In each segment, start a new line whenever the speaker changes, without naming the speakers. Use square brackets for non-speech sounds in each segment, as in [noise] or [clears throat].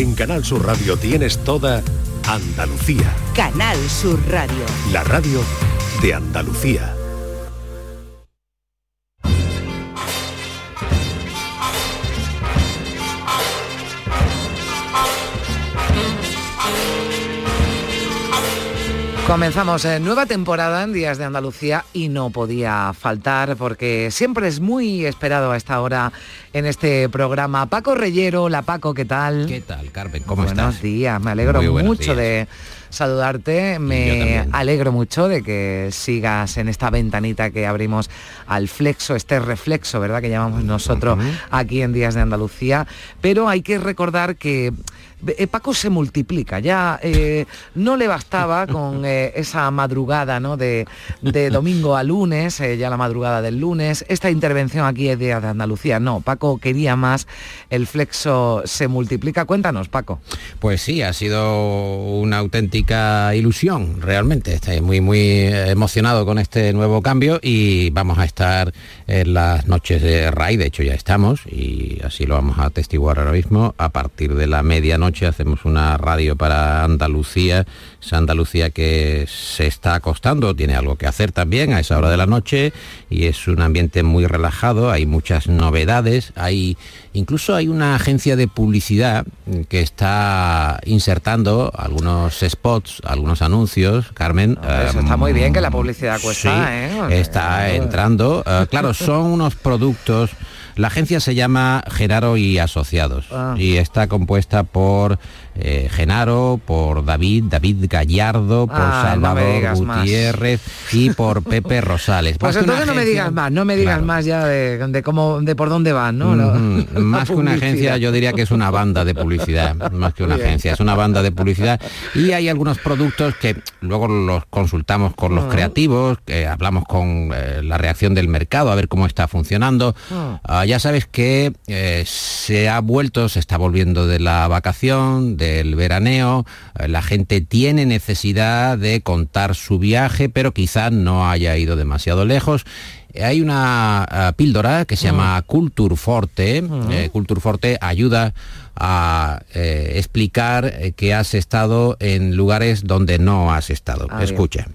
En Canal Sur Radio tienes toda Andalucía.
Canal Sur Radio.
La radio de Andalucía.
Comenzamos eh, nueva temporada en Días de Andalucía y no podía faltar porque siempre es muy esperado a esta hora en este programa. Paco Reyero, la Paco, ¿qué tal?
¿Qué tal, Carmen? ¿Cómo
Buenos
estás?
días, me alegro
buenos
mucho
días.
de saludarte, me alegro mucho de que sigas en esta ventanita que abrimos al flexo, este reflexo, ¿verdad? Que llamamos nosotros aquí en Días de Andalucía, pero hay que recordar que Paco se multiplica, ya eh, no le bastaba con [laughs] eh, esa madrugada ¿no? de, de domingo a lunes, eh, ya la madrugada del lunes, esta intervención aquí es de Andalucía, no, Paco quería más, el flexo se multiplica, cuéntanos Paco.
Pues sí, ha sido una auténtica ilusión, realmente. Estoy muy, muy emocionado con este nuevo cambio y vamos a estar en las noches de RAI, de hecho ya estamos y así lo vamos a atestiguar ahora mismo. A partir de la medianoche hacemos una radio para Andalucía, esa Andalucía que se está acostando, tiene algo que hacer también a esa hora de la noche y es un ambiente muy relajado, hay muchas novedades, hay incluso hay una agencia de publicidad que está insertando algunos spots, algunos anuncios, Carmen.
Eso
eh,
está muy bien que la publicidad cuesta,
sí,
¿eh?
Está entrando. Eh, claro, son [laughs] unos productos. La agencia se llama Genaro y Asociados
Ah.
y está compuesta por eh, Genaro, por David, David Gallardo, por
Ah, no
Salvador
más.
Gutiérrez y por Pepe Rosales. [laughs]
Pues entonces no me digas más, no me digas
Claro.
más ya de, de cómo, de por dónde van, ¿no? La [laughs]
Más que una agencia, yo diría que es una banda de publicidad, más que una
Bien.
agencia, es una banda de publicidad. Y hay algunos productos que luego los consultamos con los
Ah.
creativos, que hablamos con eh, la reacción del mercado, a ver cómo está funcionando.
Ah.
Ah, ya sabes que eh, se ha vuelto, se está volviendo de la vacación, del veraneo, eh, la gente tiene necesidad de contar su viaje, pero quizá no haya ido demasiado lejos. Eh, Hay una ah, píldora que se llama Culture Forte. Eh, Culture Forte ayuda a eh, explicar que has estado en lugares donde no has estado.
Ah.
Escucha.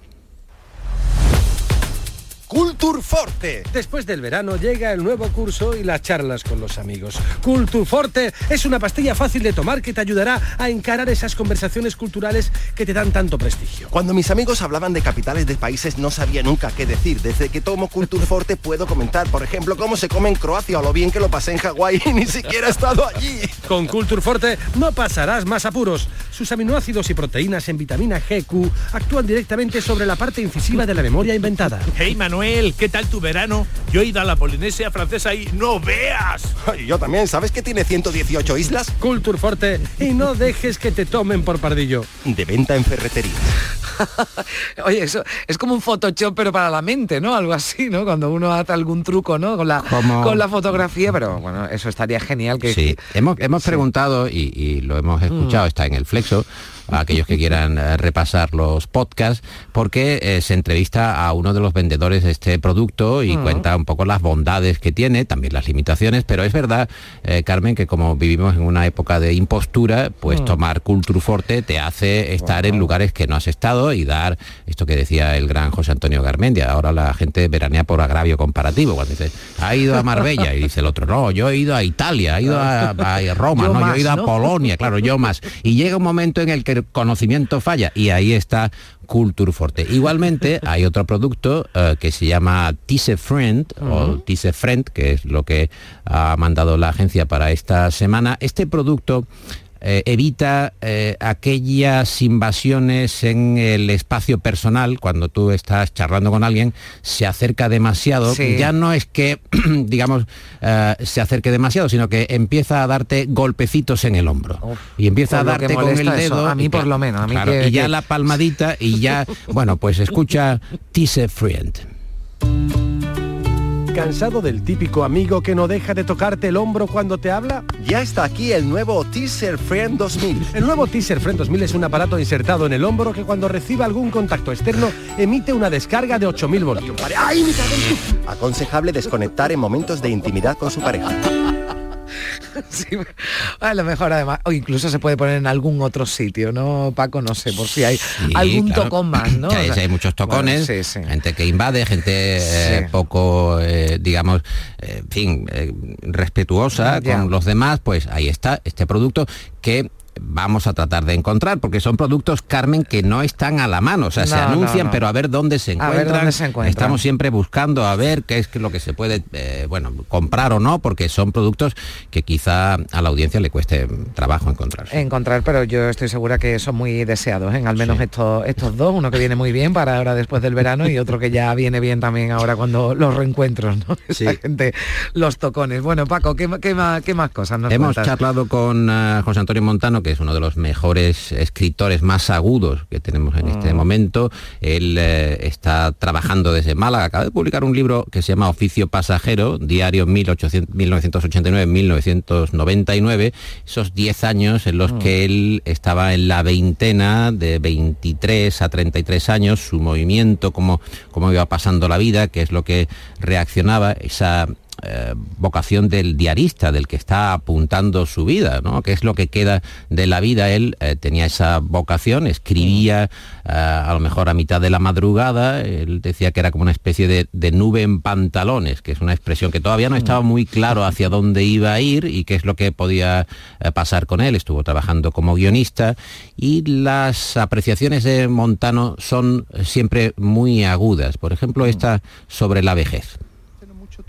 Forte.
Después del verano llega el nuevo curso y las charlas con los amigos. Culturforte es una pastilla fácil de tomar que te ayudará a encarar esas conversaciones culturales que te dan tanto prestigio.
Cuando mis amigos hablaban de capitales de países no sabía nunca qué decir. Desde que tomo Culture Forte puedo comentar, por ejemplo, cómo se come en Croacia o lo bien que lo pasé en Hawái y ni siquiera he estado allí.
Con Culturforte no pasarás más apuros. Sus aminoácidos y proteínas en vitamina GQ actúan directamente sobre la parte incisiva de la memoria inventada.
Hey Manuel, ¿qué tal tu verano? Yo he ido a la Polinesia francesa y no veas.
Y yo también, ¿sabes que tiene 118 islas?
Culturforte y no dejes que te tomen por pardillo.
De venta en ferretería. [laughs]
Oye, eso es como un Photoshop, pero para la mente, ¿no? Algo así, ¿no? Cuando uno hace algún truco, ¿no? Con la,
Como-
con la fotografía, pero bueno, eso estaría genial que...
Sí, hemos, hemos preguntado y, y lo hemos escuchado, está en el Flexo, a aquellos que quieran eh, repasar los podcasts, porque eh, se entrevista a uno de los vendedores de este producto y cuenta un poco las bondades que tiene, también las limitaciones, pero es verdad, eh, Carmen, que como vivimos en una época de impostura, pues tomar Culture Forte te hace estar en lugares que no has estado y dar esto que decía el gran José Antonio Garmendia. Ahora la gente veranea por agravio comparativo, cuando dice, ha ido a Marbella y dice el otro, no, yo he ido a Italia, he ido a, a Roma,
Yo
no, yo he ido a. Polonia, claro, yo más. Y llega un momento en el que el conocimiento falla y ahí está Culture Forte. Igualmente [laughs] hay otro producto eh, que se llama Tise Friend o Tise Friend, que es lo que ha mandado la agencia para esta semana. Este producto eh, evita eh, aquellas invasiones en el espacio personal cuando tú estás charlando con alguien se acerca demasiado.
Sí.
ya no es que [clears throat] digamos eh, se acerque demasiado sino que empieza a darte golpecitos en el hombro.
Uf,
y empieza a
que
darte con el
eso,
dedo
a mí por lo menos, a mí
claro,
que-
y ya
que-
la palmadita y ya [laughs] bueno pues escucha Tise Friend
¿Cansado del típico amigo que no deja de tocarte el hombro cuando te habla?
Ya está aquí el nuevo Teaser Friend 2000.
El nuevo Teaser Friend 2000 es un aparato insertado en el hombro que cuando recibe algún contacto externo emite una descarga de 8000 voltios.
¡Ay, me cago en tu- Aconsejable desconectar en momentos de intimidad con su pareja. [laughs]
Sí, a lo mejor además, o incluso se puede poner en algún otro sitio, ¿no, Paco? No sé, por si hay
Sí,
algún
claro.
tocón más, ¿no? [clears throat]
Hay,
O sea,
hay muchos tocones,
bueno, sí, sí.
gente que invade, gente eh, poco, eh, digamos, eh, en fin, respetuosa
Ya.
con los demás, pues ahí está este producto que vamos a tratar de encontrar, porque son productos, Carmen, que no están a la mano, o sea, se
No,
anuncian,
no.
pero a ver dónde se
A ver
encuentran.
dónde se encuentran.
Estamos siempre buscando a ver qué es lo que se puede, eh, bueno, comprar o no, porque son productos que quizá a la audiencia le cueste trabajo encontrar.
encontrar, pero yo estoy segura que son muy deseados, ¿eh? al menos
Sí.
estos, estos dos, uno que viene muy bien para ahora después del verano y otro que ya viene bien también ahora cuando los reencuentros, ¿no? [laughs] Esa
Sí.
gente, los tocones. Bueno, Paco, ¿qué, qué más, qué más cosas nos
Hemos
cuentas?
charlado con eh, José Antonio Montano, que es uno de los mejores escritores más agudos que tenemos en este
Mm.
momento. Él eh, está trabajando desde Málaga. Acaba de publicar un libro que se llama Oficio Pasajero, diario 1889-1999. Esos 10 años en los
Mm.
que él estaba en la veintena, de 23 a 33 años, su movimiento, cómo, cómo iba pasando la vida, qué es lo que reaccionaba, esa eh, vocación del diarista, del que está apuntando su vida, ¿no? ¿Qué es lo que queda de la vida? Él eh, tenía esa vocación, escribía eh, a lo mejor a mitad de la madrugada, él decía que era como una especie de, nube en pantalones, que es una expresión que todavía no estaba muy claro hacia dónde iba a ir y qué es lo que podía pasar con él. Estuvo trabajando como guionista y las apreciaciones de Montano son siempre muy agudas. Por ejemplo, esta sobre la vejez.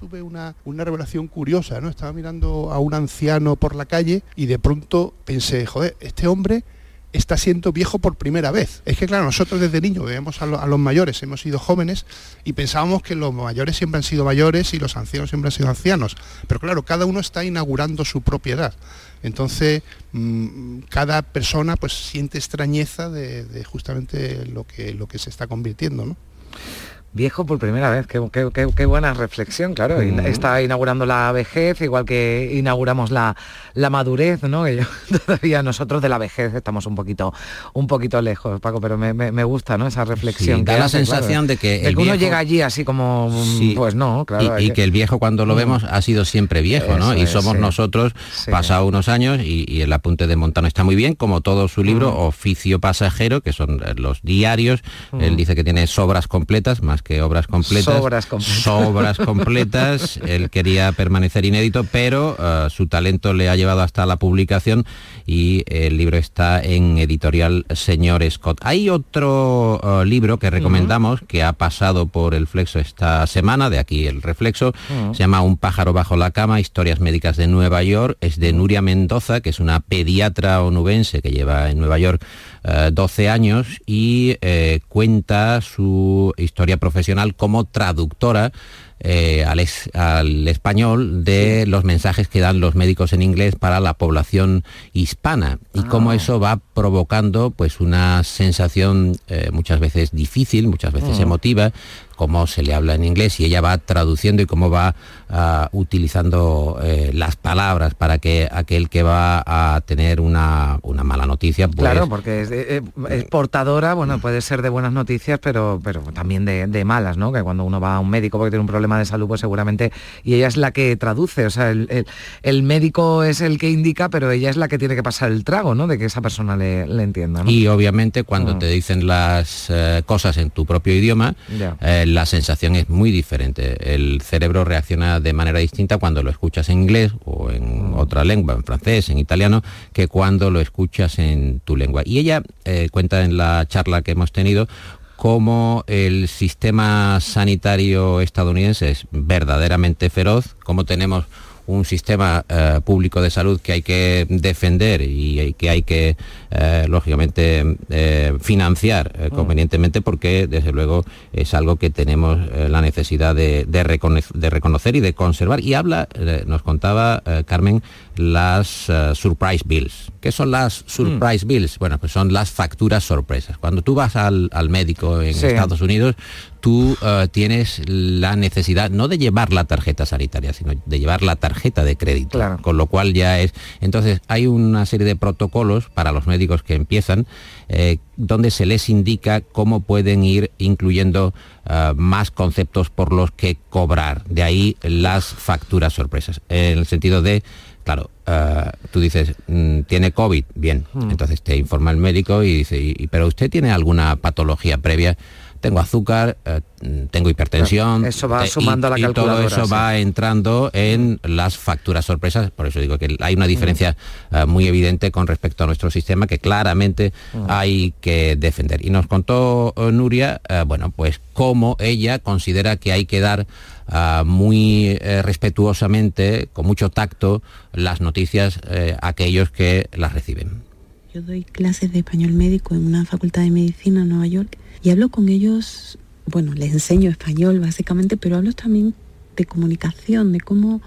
Tuve una, una revelación curiosa, ¿no? Estaba mirando a un anciano por la calle y de pronto pensé, joder, este hombre está siendo viejo por primera vez. Es que claro, nosotros desde niños vemos a los mayores, hemos sido jóvenes y pensábamos que los mayores siempre han sido mayores y los ancianos siempre han sido ancianos. Pero claro, cada uno está inaugurando su propiedad. Entonces, mm, cada persona pues siente extrañeza de, de justamente lo que, lo que se está convirtiendo, ¿no?
Viejo por primera vez, qué, qué- qué- qué buena reflexión, claro. Está inaugurando la vejez, igual que inauguramos la, la madurez, ¿no? Que yo- [laughs] todavía nosotros de la vejez estamos un poquito, un poquito lejos, Paco, pero me, me- me gusta, ¿no? Esa reflexión.
Sí, da
que
la
hace, claro,
sensación de que
de
el
que uno llega allí así como, mm,
Sí.
pues no, claro.
y, que el viejo cuando lo
Mm.
vemos ha sido siempre viejo, ¿no? Y somos
sí.
nosotros,
Sí.
pasado unos años, y, y el apunte de Montano está muy bien, como todo su libro,
Mm.
Oficio Pasajero, que son eh, los diarios. Él dice que tiene sobras completas, más que obras completas.
Sobras completas.
Sobras completas. [laughs] Él quería permanecer inédito, pero eh, su talento le ha llevado hasta la publicación y el libro está en editorial Señor Scott. Hay otro eh, libro que recomendamos que ha pasado por el Flexo esta semana, de aquí el reflexo, se llama Un pájaro bajo la cama, historias médicas de Nueva York, es de Nuria Mendoza, que es una pediatra onubense que lleva en Nueva York eh, 12 años y eh, cuenta su historia profesional como traductora eh, al, es- al español de los mensajes que dan los médicos en inglés para la población hispana. Y cómo eso va provocando pues una sensación eh, muchas veces difícil, muchas veces emotiva, cómo se le habla en inglés y ella va traduciendo y cómo va ah, utilizando eh, las palabras para que aquel que va a tener una, una mala noticia pues,
Claro, porque es, eh, es portadora, bueno, puede ser de buenas noticias, pero, pero también de, de malas, ¿no? Que cuando uno va a un médico porque tiene un problema de salud, pues seguramente, y ella es la que traduce, o sea, el, el- el médico es el que indica, pero ella es la que tiene que pasar el trago, ¿no? De que esa persona le, le entienda, ¿no?
Y obviamente cuando
Mm.
te dicen las eh, cosas en tu propio idioma, eh, la sensación es muy diferente. El cerebro reacciona de manera distinta cuando lo escuchas en inglés o en
Mm.
otra lengua, en francés, en italiano, que cuando lo escuchas en tu lengua. Y ella eh, cuenta en la charla que hemos tenido cómo el sistema sanitario estadounidense es verdaderamente feroz, cómo tenemos un sistema eh, público de salud que hay que defender y que hay que, eh, lógicamente, eh, financiar eh, convenientemente porque, desde luego, es algo que tenemos la necesidad de, de recono- de reconocer y de conservar. Y habla, nos contaba Carmen, las surprise bills. ¿Qué son las surprise bills? Bueno, pues son las facturas sorpresas. Cuando tú vas al, al médico en
Sí.
Estados Unidos, tú tienes la necesidad no de llevar la tarjeta sanitaria, sino de llevar la tarjeta de crédito.
Claro.
Con lo cual ya es. Entonces hay una serie de protocolos para los médicos que empiezan eh, donde se les indica cómo pueden ir incluyendo eh, más conceptos por los que cobrar. De ahí las facturas sorpresas. En el sentido de claro, uh, tú dices, mm, tiene COVID, bien, mm. entonces te informa el médico y dice, y, pero usted tiene alguna patología previa tengo azúcar, eh, tengo hipertensión.
Eso va sumando a la calculadora.
Y todo eso va entrando en las facturas sorpresas. Por eso digo que hay una diferencia eh, muy evidente con respecto a nuestro sistema que claramente hay que defender. Y nos contó eh, Nuria, bueno, pues cómo ella considera que hay que dar muy respetuosamente, con mucho tacto, las noticias a aquellos que las reciben.
Yo doy clases de español médico en una facultad de medicina en Nueva York y hablo con ellos, bueno, les enseño español básicamente, pero hablo también de comunicación, de cómo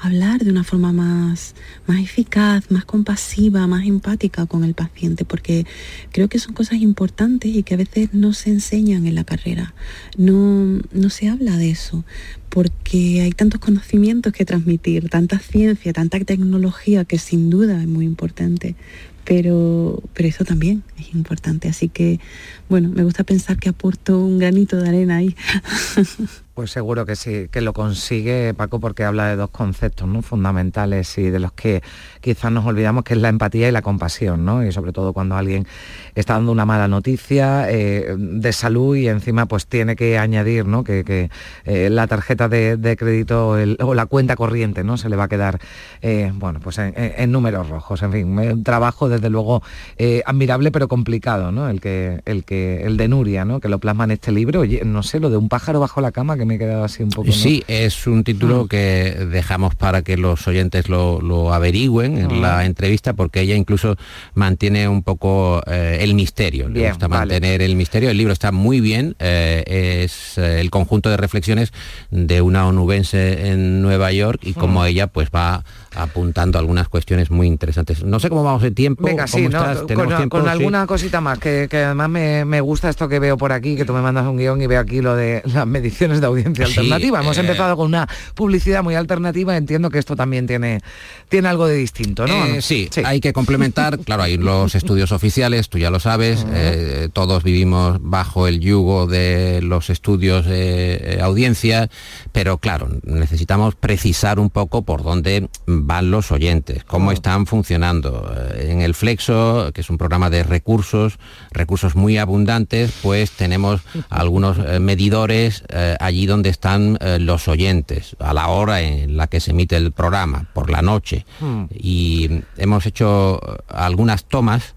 hablar de una forma más, más eficaz, más compasiva, más empática con el paciente, porque creo que son cosas importantes y que a veces no se enseñan en la carrera. No, no se habla de eso, porque hay tantos conocimientos que transmitir, tanta ciencia, tanta tecnología que sin duda es muy importante pero, pero eso también es importante. Así que, bueno, me gusta pensar que aporto un granito de arena ahí. [laughs]
Pues seguro que sí, que lo consigue Paco porque habla de dos conceptos ¿no? fundamentales y de los que quizás nos olvidamos, que es la empatía y la compasión, ¿no? Y sobre todo cuando alguien está dando una mala noticia eh, de salud y encima pues tiene que añadir ¿no? que, eh, la tarjeta de, crédito o la cuenta corriente ¿no? se le va a quedar eh, bueno, pues en, números rojos. En fin, un trabajo desde luego admirable pero complicado, ¿no? El, que, el, que, el de Nuria, ¿no? que lo plasma en este libro. No sé, lo de un pájaro bajo la cama que me he quedado así un poco.
Sí, es un título ah. que dejamos para que los oyentes lo, averigüen en ah. la entrevista, porque ella incluso mantiene un poco eh, el misterio. Le gusta mantener el misterio. El libro está muy bien. Eh, es eh, el conjunto de reflexiones de una onubense en Nueva York y como ella pues va apuntando algunas cuestiones muy interesantes. No sé cómo vamos de tiempo.
Venga, sí, con, alguna cosita más, que, además me, gusta esto que veo por aquí, que tú me mandas un guion y veo aquí lo de las mediciones de audiencia alternativa. Hemos eh, empezado con una publicidad muy alternativa, entiendo que esto también tiene, tiene algo de distinto, ¿no?
Eh, sí, hay que complementar, [laughs] claro, hay los estudios oficiales, tú ya lo sabes, eh, todos vivimos bajo el yugo de los estudios de audiencia, pero claro, necesitamos precisar un poco por dónde van los oyentes, cómo están funcionando. En el Flexo, que es un programa de recursos, recursos muy abundantes, pues tenemos [laughs] algunos medidores allí donde están eh, los oyentes, a la hora en la que se emite el programa, por la noche. Hmm. Y hemos hecho eh, algunas tomas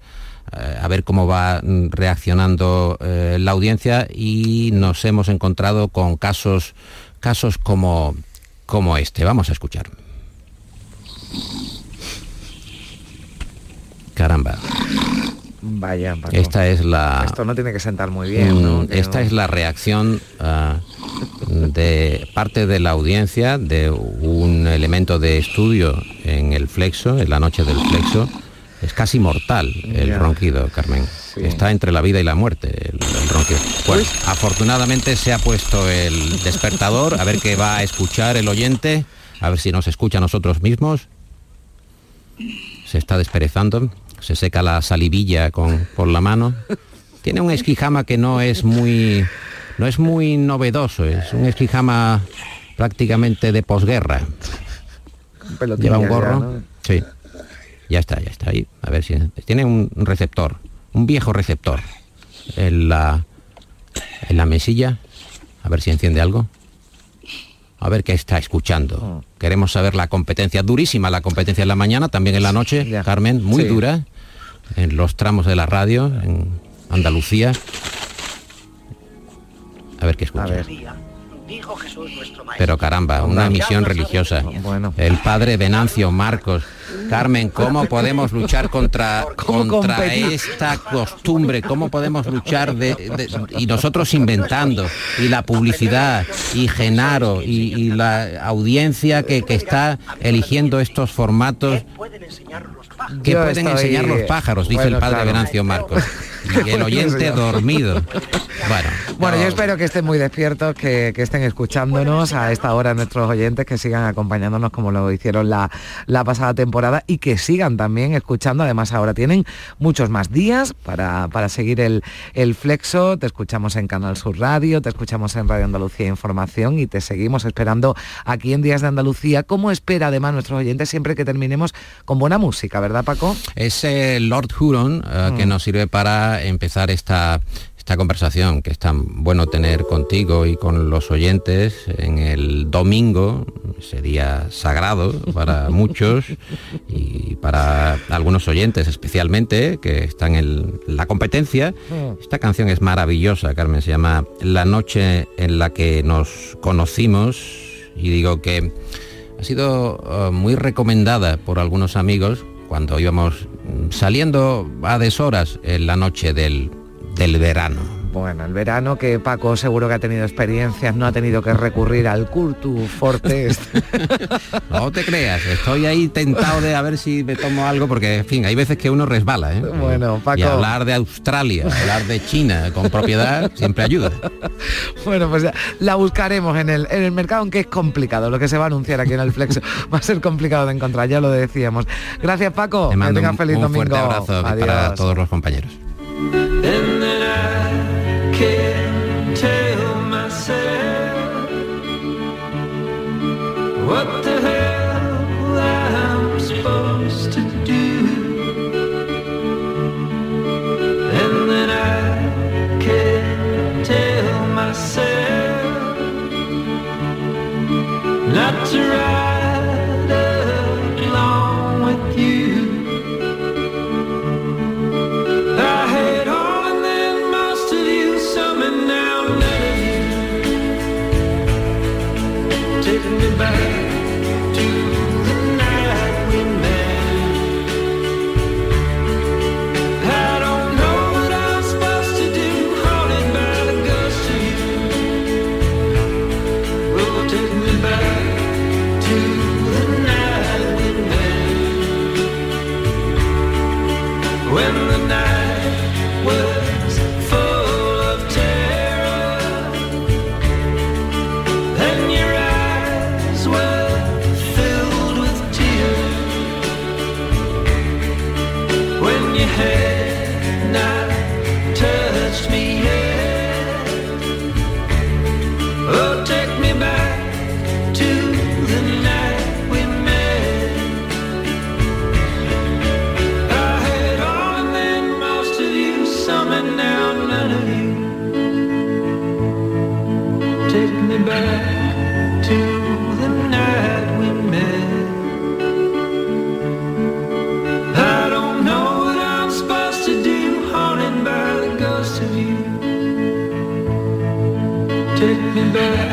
eh, a ver cómo va mm, reaccionando la audiencia y nos hemos encontrado con casos, casos como, como este. Vamos a escuchar. Caramba.
Vaya,
Esta es la...
Esto no tiene que sentar muy bien, ¿no? Mm,
esta es la reacción ah, de parte de la audiencia de un elemento de estudio en el flexo, en la noche del flexo. Es casi mortal el ronquido, Carmen. Está entre la vida y la muerte el, ronquido. Pues afortunadamente se ha puesto el despertador, a ver qué va a escuchar el oyente, a ver si nos escucha a nosotros mismos. Se está desperezando se seca la salivilla con, por la mano. Tiene un esquijama que no es muy, no es muy novedoso, es un esquijama prácticamente de posguerra. Lleva un gorro. Sí. Ya está, ya está ahí. A ver si tiene un receptor, un viejo receptor en la en la mesilla. A ver si enciende algo. A ver qué está escuchando. Oh. Queremos saber la competencia, durísima la competencia en la mañana, también en la noche, Carmen, muy dura en los tramos de la radio en Andalucía. A ver qué escucha. Pero caramba, una misión religiosa. El padre Venancio Marcos. Carmen, ¿cómo podemos luchar contra, [laughs] contra esta costumbre? ¿Cómo podemos luchar de, y nosotros inventando? Y la publicidad, y Genaro, y, la audiencia que, que, está eligiendo estos formatos que pueden enseñar los pájaros, dice el padre Venancio Marcos. [laughs] y el oyente dormido. Bueno,
Bueno, yo espero que estén muy despiertos, que, que estén escuchándonos a esta hora nuestros oyentes, que sigan acompañándonos como lo hicieron la, la pasada temporada y que sigan también escuchando. Además, ahora tienen muchos más días para, para seguir el, el flexo. Te escuchamos en Canal Sur Radio, te escuchamos en Radio Andalucía Información y te seguimos esperando aquí en Días de Andalucía, como espera además nuestros oyentes siempre que terminemos con buena música, ¿verdad, Paco?
Es el Lord Huron eh, que
Mm.
nos sirve para empezar esta, esta conversación que es tan bueno tener contigo y con los oyentes en el domingo, ese día sagrado para [laughs] muchos y para algunos oyentes especialmente que están en la competencia. Esta canción es maravillosa, Carmen, se llama La noche en la que nos conocimos y digo que ha sido eh, muy recomendada por algunos amigos cuando íbamos mm, saliendo a deshoras en la noche del, del verano.
Bueno, el verano que Paco seguro que ha tenido experiencias, no ha tenido que recurrir al Cultu Forte. [laughs]
No te creas, estoy ahí tentado de a ver si me tomo algo, porque en fin, hay veces que uno resbala, ¿eh?
Bueno, Paco.
Y hablar de Australia, hablar de China con propiedad siempre ayuda. [laughs]
Bueno, pues ya la buscaremos en el, en el mercado, aunque es complicado. Lo que se va a anunciar aquí en el Flexo [laughs] va a ser complicado de encontrar, ya lo decíamos. Gracias, Paco.
Te mando
que tengas
un,
feliz
un
domingo.
fuerte abrazo para todos los compañeros.
Not tell myself what the hell I'm supposed to ride none of you. Take me back to the night we met. I don't know what I'm supposed to do, haunted by the ghost of you. Take me back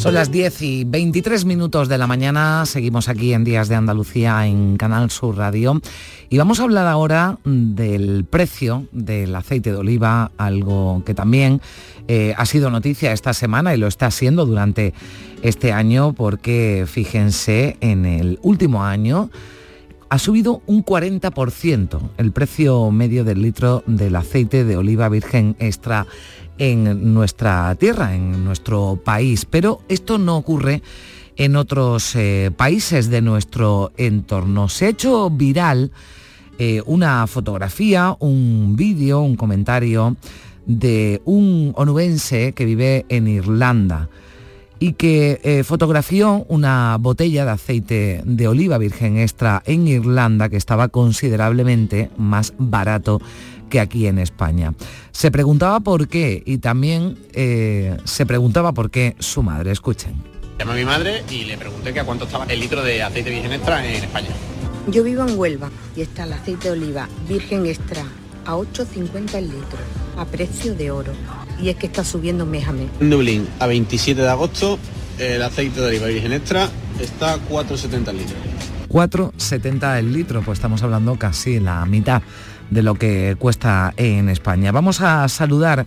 Son las 10 y 23 minutos de la mañana, seguimos aquí en Días de Andalucía en Canal Sur Radio. Y vamos a hablar ahora del precio del aceite de oliva, algo que también eh, ha sido noticia esta semana y lo está siendo durante este año porque fíjense, en el último año ha subido un 40% el precio medio del litro del aceite de oliva virgen extra en nuestra tierra, en nuestro país. Pero esto no ocurre en otros eh, países de nuestro entorno. Se ha hecho viral eh, una fotografía, un vídeo, un comentario de un onubense que vive en Irlanda y que eh, fotografió una botella de aceite de oliva virgen extra en Irlanda que estaba considerablemente más barato que aquí en España. Se preguntaba por qué y también eh, se preguntaba por qué su madre. Escuchen.
Llamé a mi madre y le pregunté que a cuánto estaba el litro de aceite virgen extra en España.
Yo vivo en Huelva y está el aceite de oliva virgen extra a 8.50 el litro, a precio de oro. Y es que está subiendo mes a mes.
En Dublín, a 27 de agosto, el aceite de oliva virgen extra está a 4,70 el litro.
4,70 el litro, pues estamos hablando casi la mitad de lo que cuesta en España. Vamos a saludar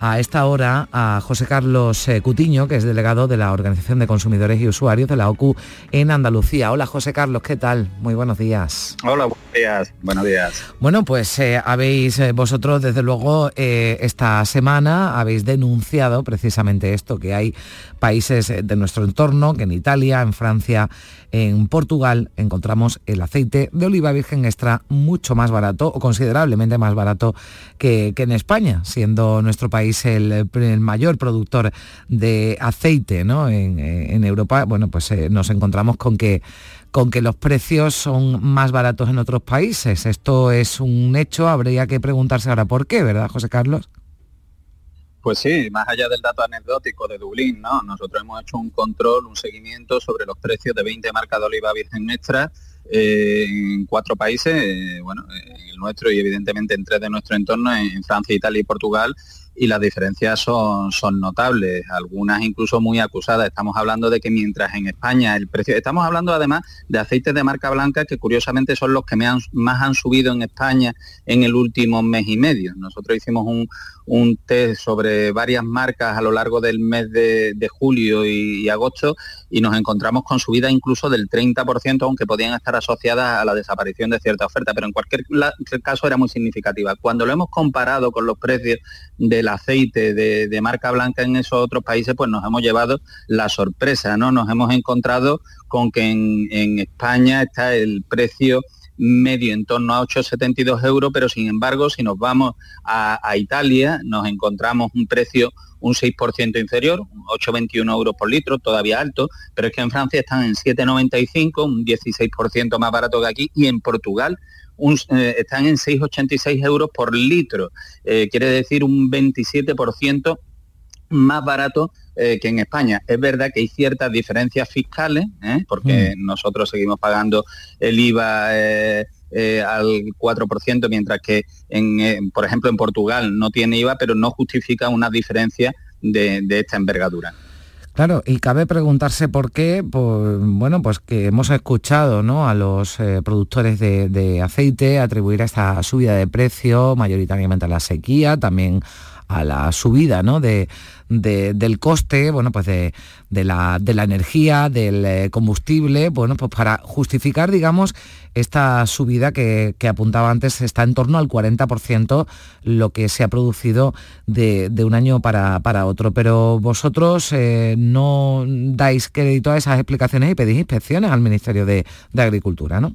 a esta hora a José Carlos eh, Cutiño, que es delegado de la Organización de Consumidores y Usuarios de la OCU en Andalucía. Hola José Carlos, ¿qué tal? Muy buenos días.
Hola, buenos días. Buenos días.
Bueno, pues eh, habéis eh, vosotros desde luego esta semana habéis denunciado precisamente esto, que hay países de nuestro entorno, que en Italia, en Francia, en Portugal encontramos el aceite de oliva virgen extra mucho más barato o considerablemente más barato que, en España, siendo nuestro país el, mayor productor de aceite ¿no? en, Europa. Bueno, pues eh, nos encontramos con que con que los precios son más baratos en otros países. Esto es un hecho, habría que preguntarse ahora por qué, ¿verdad, José Carlos?
Pues sí, más allá del dato anecdótico de Dublín, ¿no? Nosotros hemos hecho un control, un seguimiento sobre los precios de 20 marcas de oliva virgen extra eh, en cuatro países, eh, bueno, el nuestro y evidentemente en tres de nuestro entorno, en Francia, Italia y Portugal, y las diferencias son, son notables, algunas incluso muy acusadas. Estamos hablando de que mientras en España el precio, estamos hablando además de aceites de marca blanca que curiosamente son los que más han subido en España en el último mes y medio. Nosotros hicimos un, un test sobre varias marcas a lo largo del mes de, julio y, agosto y nos encontramos con subidas incluso del 30%, aunque podían estar asociadas a la desaparición de cierta oferta, pero en cualquier caso era muy significativa. Cuando lo hemos comparado con los precios del aceite de, marca blanca en esos otros países, pues nos hemos llevado la sorpresa, ¿no? Nos hemos encontrado con que en España está el precio medio en torno a 8,72 euros, pero sin embargo, si nos vamos a, Italia, nos encontramos un precio un 6% inferior, 8,21 euros por litro, todavía alto, pero es que en Francia están en 7,95, un 16% más barato que aquí, y en Portugal eh, están en 6,86 euros por litro, eh, quiere decir un 27% más barato eh, que en España. Es verdad que hay ciertas diferencias fiscales, ¿eh? porque mm. nosotros seguimos pagando el IVA eh, al 4%, mientras que, en, por ejemplo, en Portugal no tiene IVA, pero no justifica una diferencia de, esta envergadura.
Claro, y cabe preguntarse por qué, pues, bueno, pues que hemos escuchado ¿no? a los productores de, de, aceite atribuir a esta subida de precio mayoritariamente a la sequía, también a la subida ¿no? de, del coste, bueno, pues de, la, de la energía, del eh, combustible, bueno, pues para justificar, digamos, esta subida que, apuntaba antes está en torno al 40% lo que se ha producido de, un año para, para, otro. Pero vosotros eh, no dais crédito a esas explicaciones y pedís inspecciones al Ministerio de, Agricultura, ¿no?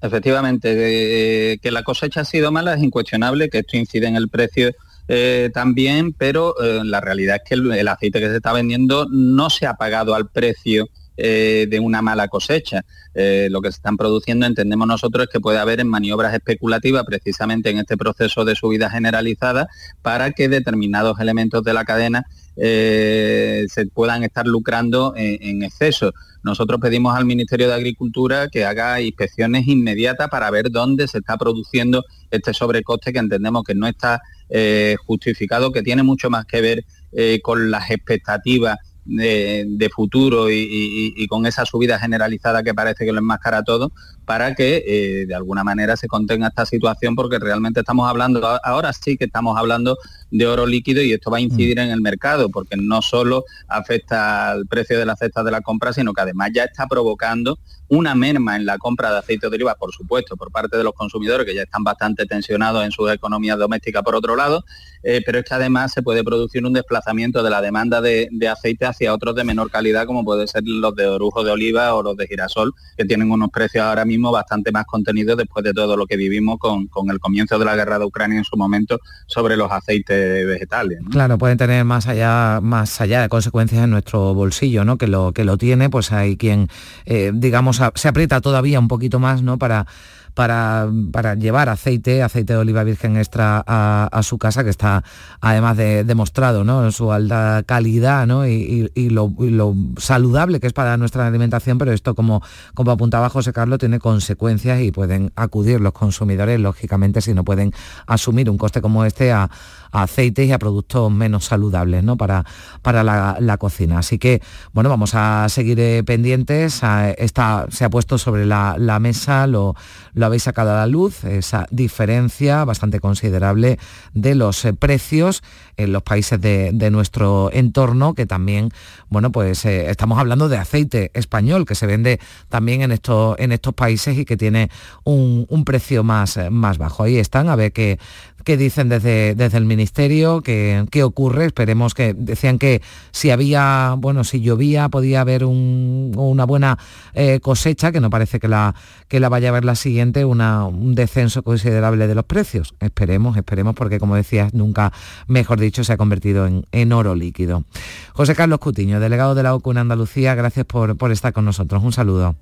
Efectivamente, que la cosecha ha sido mala es incuestionable, que esto incide en el precio eh, también, pero eh, la realidad es que el, aceite que se está vendiendo no se ha pagado al precio eh, de una mala cosecha. lo que se están produciendo, entendemos nosotros, es que puede haber maniobras especulativas precisamente en este proceso de subida generalizada para que determinados elementos de la cadena se puedan estar lucrando en, exceso. Nosotros pedimos al Ministerio de Agricultura que haga inspecciones inmediatas para ver dónde se está produciendo este sobrecoste que entendemos que no está eh, justificado que tiene mucho más que ver eh, con las expectativas de, futuro y, con esa subida generalizada que parece que lo enmascara todo, para que eh, de alguna manera se contenga esta situación, porque realmente estamos hablando, ahora sí que estamos hablando de oro líquido y esto va a incidir mm. en el mercado, porque no solo afecta al precio de la cesta de la compra, sino que además ya está provocando una merma en la compra de aceite de oliva, por supuesto, por parte de los consumidores que ya están bastante tensionados en sus economías domésticas por otro lado, eh, pero es que además se puede producir un desplazamiento de la demanda de, aceite hacia otros de menor calidad, como puede ser los de orujo de oliva o los de girasol, que tienen unos precios ahora mismo bastante más contenidos después de todo lo que vivimos con, con el comienzo de la guerra de Ucrania en su momento sobre los aceites vegetales.
Claro, pueden tener más allá, más allá de consecuencias en nuestro bolsillo, ¿no? Que lo que lo tiene, pues hay quien, eh, digamos, se aprieta todavía un poquito más, ¿no? Para para, para llevar aceite, aceite de oliva virgen extra a, a su casa, que está además de demostrado ¿no? en su alta calidad ¿no? y, y- lo, lo saludable que es para nuestra alimentación, pero esto, como, como apuntaba José Carlos, tiene consecuencias y pueden acudir los consumidores, lógicamente, si no pueden asumir un coste como este a, a aceites y a productos menos saludables ¿no? para, para la, cocina. Así que, bueno, vamos a seguir eh, pendientes. A- está, se ha puesto sobre la, mesa, lo, lo habéis sacado a la luz, esa diferencia bastante considerable de los eh, precios en los países de, de nuestro entorno, que también, bueno, pues eh, estamos hablando de aceite español, que se vende también en estos, en estos países y que tiene un, precio más, más bajo. Ahí están, a ver qué, qué dicen desde, desde el ministerio, qué, qué ocurre. Esperemos que decían que si había, bueno, si llovía podía haber un- una buena eh, cosecha, que no parece que la, que la vaya a haber la siguiente, una- un descenso considerable de los precios. Esperemos, esperemos, porque como decías, nunca, mejor dicho, se ha convertido en, en oro líquido. José Carlos Cutiño, delegado de la OCU en Andalucía, gracias por, por estar con nosotros. Un saludo.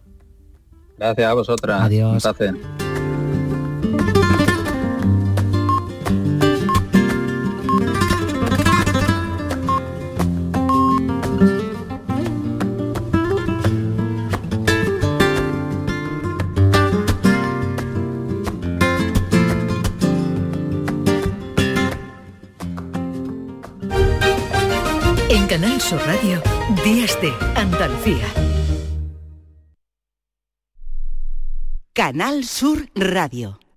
Gracias a vosotras.
Adiós.
Un placer.
En Canal Sur Radio, Días de Andalucía. Canal Sur Radio.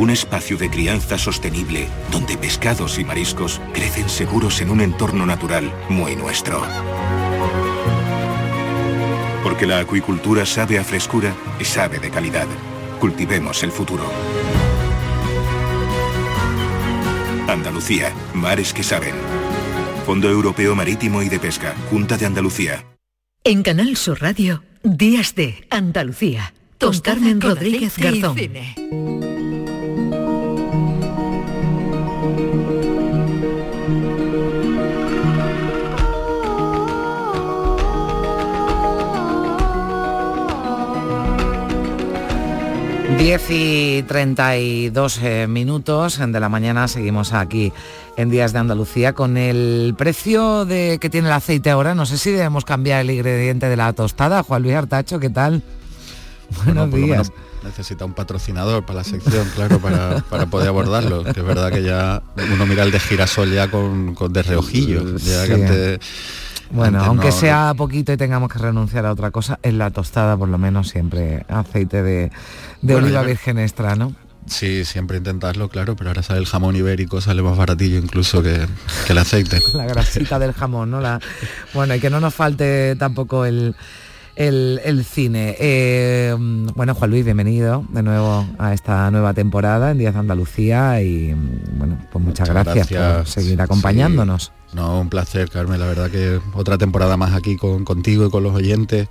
Un espacio de crianza sostenible donde pescados y mariscos crecen seguros en un entorno natural muy nuestro. Porque la acuicultura sabe a frescura y sabe de calidad. Cultivemos el futuro. Andalucía, mares que saben. Fondo Europeo Marítimo y de Pesca, Junta de Andalucía.
En Canal Sur Radio, Días de Andalucía. Con Carmen Rodríguez Garzón.
Diez y 32 eh, minutos de la mañana seguimos aquí en Días de Andalucía con el precio de que tiene el aceite ahora. No sé si debemos cambiar el ingrediente de la tostada. Juan Luis Artacho, ¿qué tal? Buenos
lo
días.
necesita un patrocinador para la sección, claro, para, para poder abordarlo. Que es verdad que ya uno mira el de girasol ya con, con de reojillo. Ya que
Sí.
antes-
Bueno,
antes
aunque
no-
sea poquito y tengamos que renunciar a otra cosa, en la tostada por lo menos siempre aceite de, de
Bueno,
oliva virgen extra, ¿no?
Sí, siempre intentarlo, claro, pero ahora sale el jamón ibérico, sale más baratillo incluso que, que el aceite. [laughs]
La grasita del jamón, ¿no? La, bueno, y que no nos falte tampoco el, el, el cine. Eh, bueno, Juan Luis, bienvenido de nuevo a esta nueva temporada en Días de Andalucía y bueno, pues muchas, gracias, por seguir acompañándonos.
Sí. No, un placer, Carmen, la verdad que otra temporada más aquí con, contigo y con los oyentes,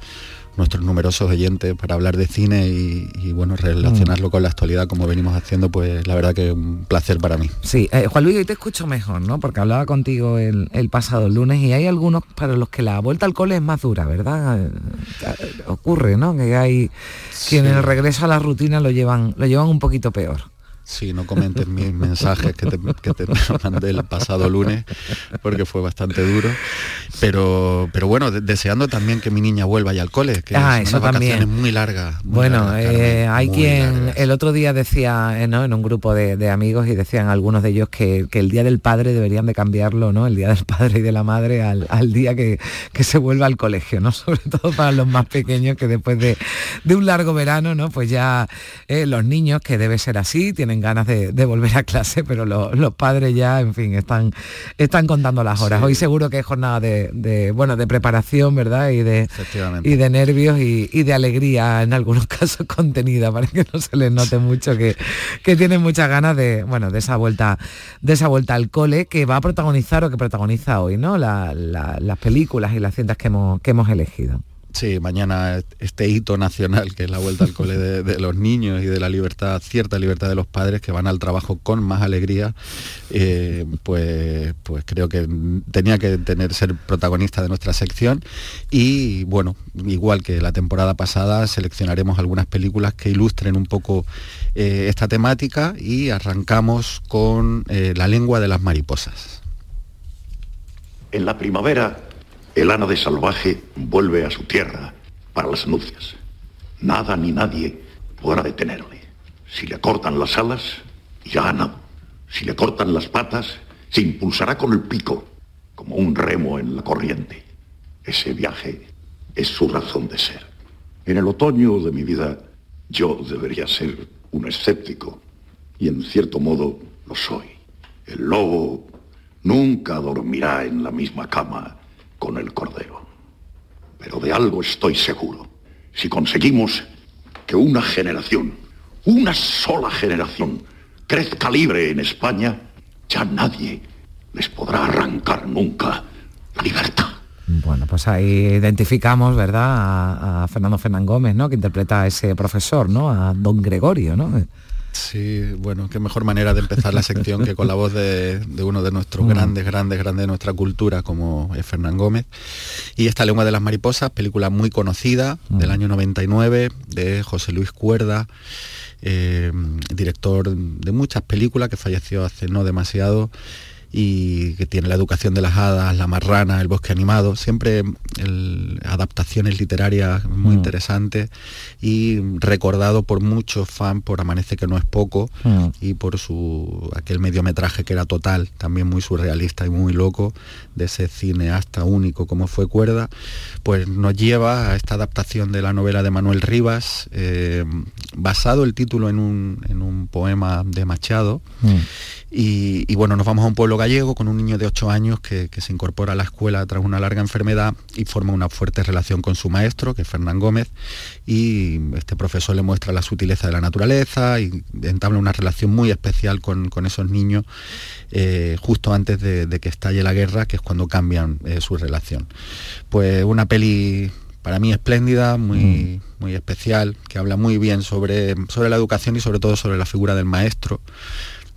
nuestros numerosos oyentes para hablar de cine y, y, bueno, relacionarlo con la actualidad como venimos haciendo, pues la verdad que un placer para mí.
Sí, eh, Juan Luis, hoy te escucho mejor, ¿no? Porque hablaba contigo el, el pasado lunes y hay algunos para los que la vuelta al cole es más dura, ¿verdad? Eh, Ocurre, ¿no? Que hay quienes el regreso a la rutina lo llevan, lo llevan un poquito peor.
Sí, no comentes mis mensajes que te, que te [laughs] mandé el pasado lunes, porque fue bastante duro. Pero, pero bueno, de- deseando también que mi niña vuelva ya al cole, que
Ah,
son
eso
unas vacaciones
también.
muy largas. muy
Bueno,
largas,
eh, hay
muy
quien
largas.
el otro día decía eh, ¿no? en un grupo de, de amigos y decían algunos de ellos que, que el día del padre deberían de cambiarlo, ¿no? El día del padre y de la madre al, al día que, que se vuelva al colegio, ¿no? [laughs] Sobre todo para los más pequeños que después de, de un largo verano, ¿no? Pues ya eh, los niños, que debe ser así, tienen ganas de, de volver a clase, pero lo- los padres ya, en fin, están, están contando las horas. Hoy seguro que es jornada de, de, bueno, de preparación, ¿verdad? Y de, y de nervios y, y de alegría en algunos [laughs] casos contenida para que no se les note mucho que, que tienen muchas ganas de bueno de esa vuelta de esa vuelta al cole que va a protagonizar o que protagoniza hoy no La- la- las películas y las cintas que hemos que hemos elegido
Sí, mañana este hito nacional que es la vuelta al cole de, los niños y de la libertad, cierta libertad de los padres que van al trabajo con más alegría, eh, pues, pues creo que tenía que tener ser protagonista de nuestra sección y bueno, igual que la temporada pasada seleccionaremos algunas películas que ilustren un poco eh, esta temática y arrancamos con eh, La lengua de las mariposas.
En la primavera, el ánade salvaje vuelve a su tierra para las nupcias. Nada ni nadie podrá detenerle. Si le cortan las alas, ya ha. Si le cortan las patas, se impulsará con el pico, como un remo en la corriente. Ese viaje es su razón de ser. En el otoño de mi vida, yo debería ser un escéptico, y en cierto modo lo soy. El lobo nunca dormirá en la misma cama con el cordero. Pero de algo estoy seguro. Si conseguimos que una generación, una sola generación, crezca libre en España, ya nadie les podrá arrancar nunca la libertad.
bueno pues ahí identificamos verdad a, a Fernando Fernán Gómez no que interpreta a ese profesor no a don Gregorio no
Sí, bueno, qué mejor manera de empezar la sección que con la voz de, de uno de nuestros
Mm.
grandes, grandes, grandes de nuestra cultura, como es Fernán Gómez. Y esta Lengua de las Mariposas, película muy conocida del año 99, de José Luis Cuerda, eh, director de muchas películas que falleció hace no demasiado y que tiene la educación de las hadas, la marrana, el bosque animado, siempre el- adaptaciones literarias muy
Mm.
interesantes y recordado por muchos fans por Amanece que no es poco
Mm.
y por su aquel mediometraje que era total, también muy surrealista y muy loco, de ese cineasta único como fue Cuerda, pues nos lleva a esta adaptación de la novela de Manuel Rivas, eh, basado el título en un, en un poema de Machado. Y, y bueno, nos vamos a un pueblo gallego con un niño de 8 años que, que se incorpora a la escuela tras una larga enfermedad y forma una fuerte relación con su maestro, que es Fernán Gómez, y este profesor le muestra la sutileza de la naturaleza y entabla una relación muy especial con, con esos niños eh, justo antes de, de que estalle la guerra, que es cuando cambian eh, su relación. Pues una peli para mí espléndida, muy, muy especial, que habla muy bien sobre, sobre la educación y sobre todo sobre la figura del maestro.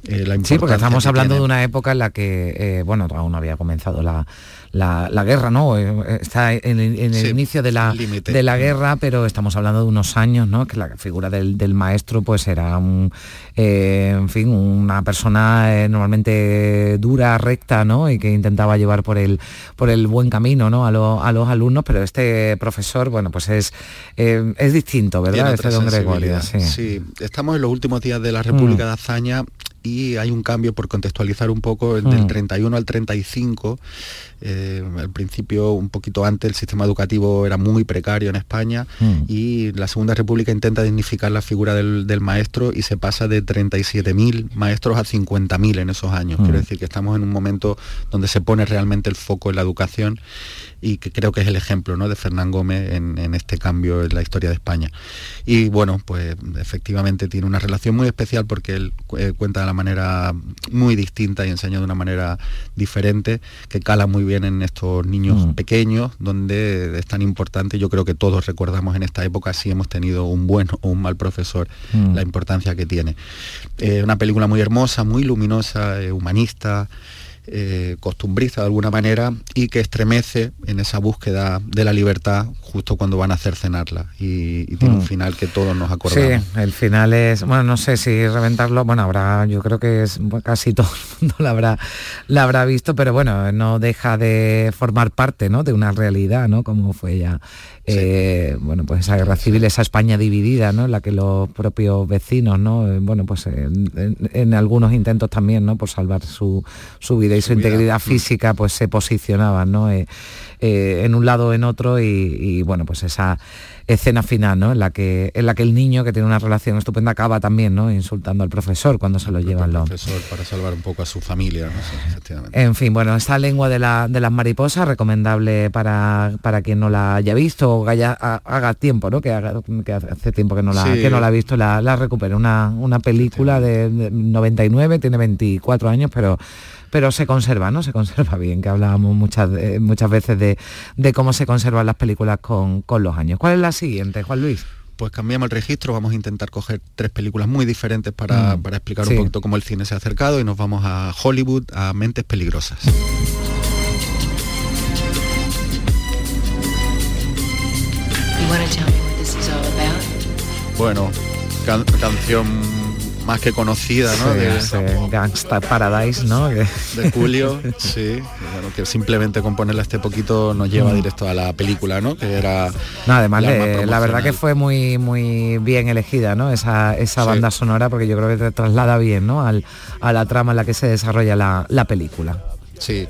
Eh, la
Sí, porque estamos hablando
tiene.
de una época en la que, eh, bueno, aún no había comenzado la, la- la guerra, ¿no? Eh, Está en, el- en el
Sí,
inicio de la, de la guerra, pero estamos hablando de unos años, ¿no? Que la figura del, del maestro, pues era un, eh, en fin, una persona normalmente dura, recta, ¿no? Y que intentaba llevar por el, por el buen camino, ¿no? A, lo- a los alumnos, pero este profesor, bueno, pues es, es distinto, ¿verdad? Este don Gregorio. Sí,
estamos en los últimos días de la República
Mm.
de Azaña y hay un cambio por contextualizar un poco
Mm.
del 31 al 35. eh, al principio, un poquito antes, el sistema educativo era muy precario en España
Mm.
y la Segunda República intenta dignificar la figura del, del maestro y se pasa de 37.000 maestros a 50.000 en esos años.
Mm.
Quiero decir que estamos en un momento donde se pone realmente el foco en la educación y que creo que es el ejemplo ¿no? de Fernán Gómez en, en este cambio en la historia de España. Y bueno, pues efectivamente tiene una relación muy especial porque él eh, cuenta de manera muy distinta y enseña de una manera diferente, que cala muy bien en estos niños
Mm.
pequeños, donde es tan importante, yo creo que todos recordamos en esta época si hemos tenido un buen o un mal profesor,
Mm.
la importancia que tiene. Eh, una película muy hermosa, muy luminosa, eh, humanista, eh, costumbrista de alguna manera y que estremece en esa búsqueda de la libertad justo cuando van a hacer cenarla y, y tiene un
Mm.
final que todos nos acordamos.
Sí, el final es, bueno, no sé si reventarlo, bueno, habrá, yo creo que es casi todo el mundo la habrá, la habrá visto, pero bueno, no deja de formar parte, ¿no? De una realidad, ¿no? Como fue ya, eh, bueno, pues esa guerra civil, esa España dividida, ¿no? En la que los propios vecinos, ¿no? Eh, Bueno, pues en, algunos intentos también, ¿no? Por salvar su, su vida y su, integridad física, pues se posicionaban, ¿no? Eh, eh, en un lado o en otro y, y, bueno, pues esa escena final, ¿no? En la que en la que el niño que tiene una relación estupenda acaba también, ¿no? Insultando al profesor cuando se lo llevan los.
Profesor, para salvar un poco a su familia, ¿no? Sí, efectivamente.
En fin, bueno, esta lengua de, la- de las mariposas, recomendable para, para quien no la haya visto o haya- ha- haga tiempo, ¿no? Que, haga- que hace tiempo que no la,
Sí.
que no la ha visto, la, la recupere. Una, una película de, de 99, tiene 24 años, pero pero se conserva, ¿no? Se conserva bien, que hablábamos muchas, eh, muchas veces de, de cómo se conservan las películas con, con los años. ¿Cuál es la siguiente, Juan Luis?
Pues cambiamos el registro, vamos a intentar coger tres películas muy diferentes para,
Mm,
para explicar
sí.
un poquito cómo el cine se ha acercado y nos vamos a Hollywood, a Mentes Peligrosas. Bueno, can- canción más que conocida, ¿no?
Sí,
de,
ese Gangsta Paradise, ¿no?
De Julio, [laughs] sí, bueno, que simplemente con ponerla este poquito nos lleva
Mm.
directo a la película, ¿no? Que era
No, además,
la
verdad que fue muy muy bien elegida, ¿no? Esa, esa
Sí.
banda sonora, porque yo creo que te traslada bien, ¿no? Al- a la trama en la que se desarrolla la, la película.
Sí.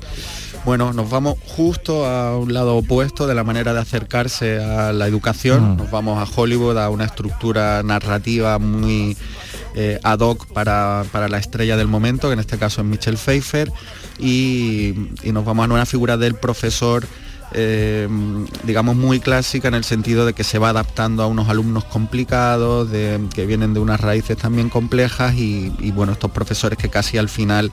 Bueno, nos vamos justo a un lado opuesto de la manera de acercarse a la educación.
Mm.
Nos vamos a Hollywood, a una estructura narrativa muy eh, ad hoc para, para la estrella del momento, que en este caso es Michelle Pfeiffer, y, y nos vamos a una figura del profesor eh, digamos muy clásica en el sentido de que se va adaptando a unos alumnos complicados, de, que vienen de unas raíces también complejas y, y, bueno, estos profesores que casi al final,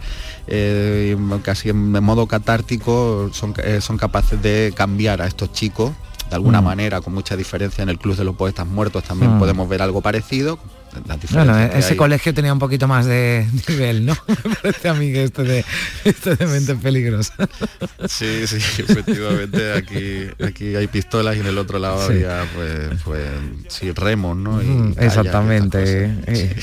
eh, casi en modo catártico, son, eh, son capaces de cambiar a estos chicos. De alguna
Mm.
manera, con mucha diferencia en el Club de los Poetas Muertos también
Mm.
podemos ver algo parecido. Las
Bueno,
diferencias
ese colegio tenía un poquito más de [laughs] nivel, ¿no? [laughs] Me parece a mí que este de, este de mente peligrosa.
Sí, sí, efectivamente aquí, aquí hay pistolas y en el otro lado
Sí.
había pues, pues sí, remos, ¿no? Y
Mm, Exactamente. eh.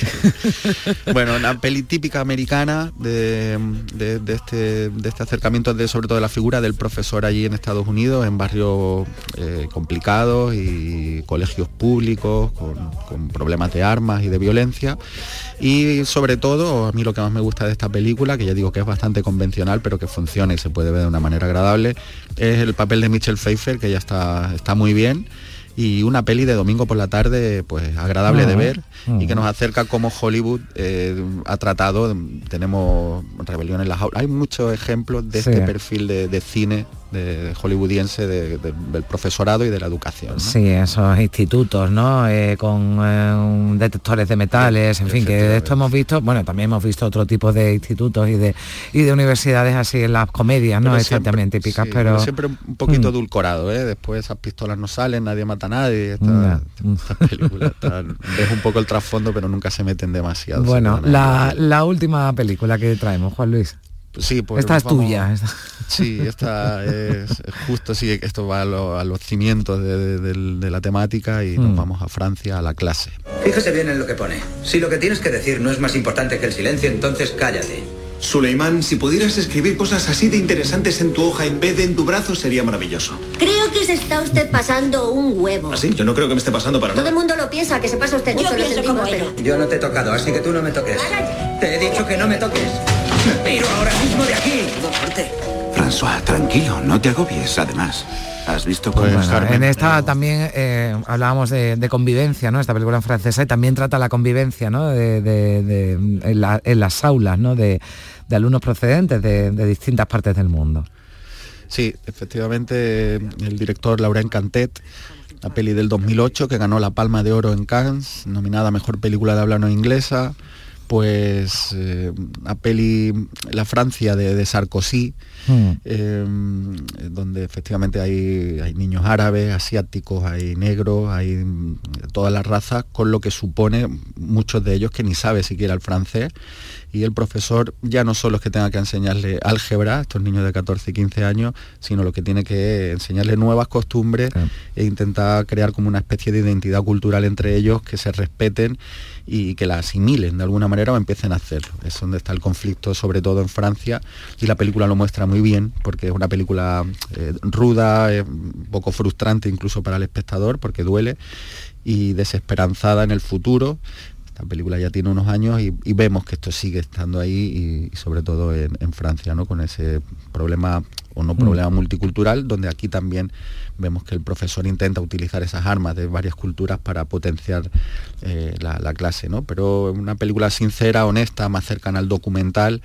Bueno, una peli típica americana de, de- de este, de este acercamiento de sobre todo de la figura del profesor allí en Estados Unidos, en barrios eh, complicados y colegios públicos, con, con problemas de armas y de violencia. Y sobre todo, a mí lo que más me gusta de esta película, que ya digo que es bastante convencional, pero que funciona y se puede ver de una manera agradable, es el papel de Michelle Pfeiffer, que ya está, está muy bien. Y una peli de domingo por la tarde, pues agradable de
Ujú,
y que nos acerca cómo Hollywood eh, ha tratado, tenemos rebelión en las aulas. Hay muchos ejemplos de
Sí.
este perfil de, de cine de hollywoodiense de- de- del profesorado y de la educación. ¿no?
Sí, esos institutos, ¿no? Eh, con eh, detectores de metales, en fin, que de esto hemos visto, bueno, también hemos visto otro tipo de institutos y de y de universidades así en las comedias, ¿no?
Pero
Exactamente típicas,
Sí,
pero
siempre un poquito
Mm.
edulcorado, ¿eh? Después esas pistolas no salen, nadie mata a nadie. Esta, ves un poco el trasfondo, pero nunca se meten demasiado.
bueno, la, la última película que traemos, Juan Luis.
Sí, pues
Esta es
vamos-
tuya. esta-
Sí, esta es justo, sí, esto va a, lo- a los cimientos de, de- del- de la temática y nos
Mm.
vamos a Francia a la clase.
Fíjese bien en lo que pone. Si lo que tienes que decir no es más importante que el silencio, entonces cállate.
Suleimán, si pudieras escribir cosas así de interesantes en tu hoja en vez de en tu brazo sería maravilloso.
Creo que se está usted pasando un huevo.
Así, yo no creo que me esté pasando para
Todo
nada.
el mundo lo piensa, que se pasa usted. Yo pienso sentimos, como pero-
Yo no te he tocado, así que tú no me toques. Te he dicho que no me toques. [laughs] Me piro ahora mismo de aquí.
François, tranquilo, no te agobies. Además, ¿has visto cómo
Bueno,
Carmen-
en esta también eh, hablábamos de, de convivencia, ¿no? Esta película en francesa y también trata la convivencia, ¿no? De, de- de- en, la- en las aulas, ¿no? De, alumnos procedentes de, de distintas partes del mundo.
Sí, efectivamente, el director Laurent Cantet, la peli del 2008 que ganó la Palma de Oro en Cannes, nominada a Mejor Película de Habla No Inglesa, pues eh, una peli, la Francia de, de Sarkozy,
Mm.
eh, donde efectivamente hay, hay niños árabes, asiáticos, hay negros, hay todas las razas, con lo que supone muchos de ellos que ni sabe siquiera el francés y el profesor ya no solo es que tenga que enseñarle álgebra a estos niños de 14 y 15 años, sino lo que tiene que enseñarle nuevas costumbres e intentar crear como una especie de identidad cultural entre ellos que se respeten y que la asimilen de alguna manera o empiecen a hacerlo. Es donde está el conflicto, sobre todo en Francia, y la película lo muestra muy bien, porque es una película eh, ruda, eh, un poco frustrante incluso para el espectador, porque duele, y desesperanzada en el futuro. Esta película ya tiene unos años y, y vemos que esto sigue estando ahí y, y sobre todo en, en Francia, ¿no? Con ese problema o no problema multicultural, donde aquí también vemos que el profesor intenta utilizar esas armas de varias culturas para potenciar eh, la, la clase, ¿no? Pero una película sincera, honesta, más cercana al documental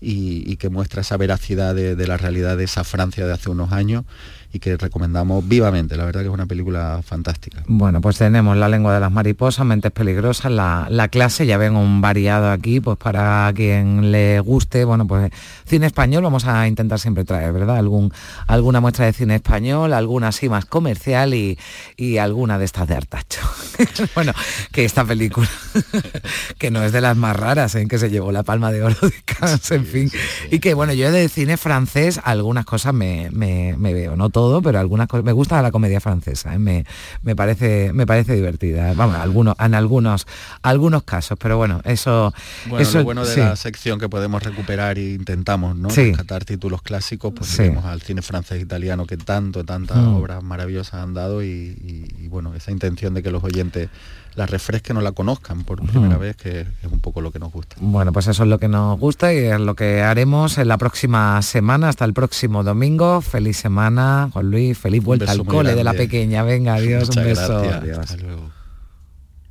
y, y que muestra esa veracidad de, de la realidad de esa Francia de hace unos años y que recomendamos vivamente. La verdad que es una película fantástica.
Bueno, pues tenemos La lengua de las mariposas, Mentes peligrosas, la, la clase, ya ven un variado aquí, pues para quien le guste, bueno, pues cine español vamos a intentar siempre traer, ¿verdad? Algún, alguna muestra de cine español, alguna así más comercial y, y alguna de estas de Artacho. [laughs] bueno, que esta película, [laughs] que no es de las más raras, en que se llevó la palma de oro de Cannes, en fin. Y que bueno, yo de cine francés algunas cosas me, me- me veo, no todo, pero algunas cosas, me gusta la comedia francesa, ¿eh? me, me parece, me parece divertida. Vamos, algunos, en algunos, algunos casos, pero bueno, eso,
Bueno,
eso
lo bueno de
sí.
la sección que podemos recuperar e intentamos, ¿no?
Sí.
Rescatar títulos clásicos, pues
Sí.
al cine francés e italiano que tanto, tantas
Mm.
obras maravillosas han dado y, y- y, bueno, esa intención de que los oyentes la refresquen o la conozcan por primera vez, que es un poco lo que nos gusta.
Bueno, pues eso es lo que nos gusta y es lo que haremos en la próxima semana, hasta el próximo domingo. Feliz semana, Juan Luis, feliz vuelta al cole de la pequeña. Venga, [laughs] adiós,
Muchas
un beso.
gracias.
adiós.
Hasta luego.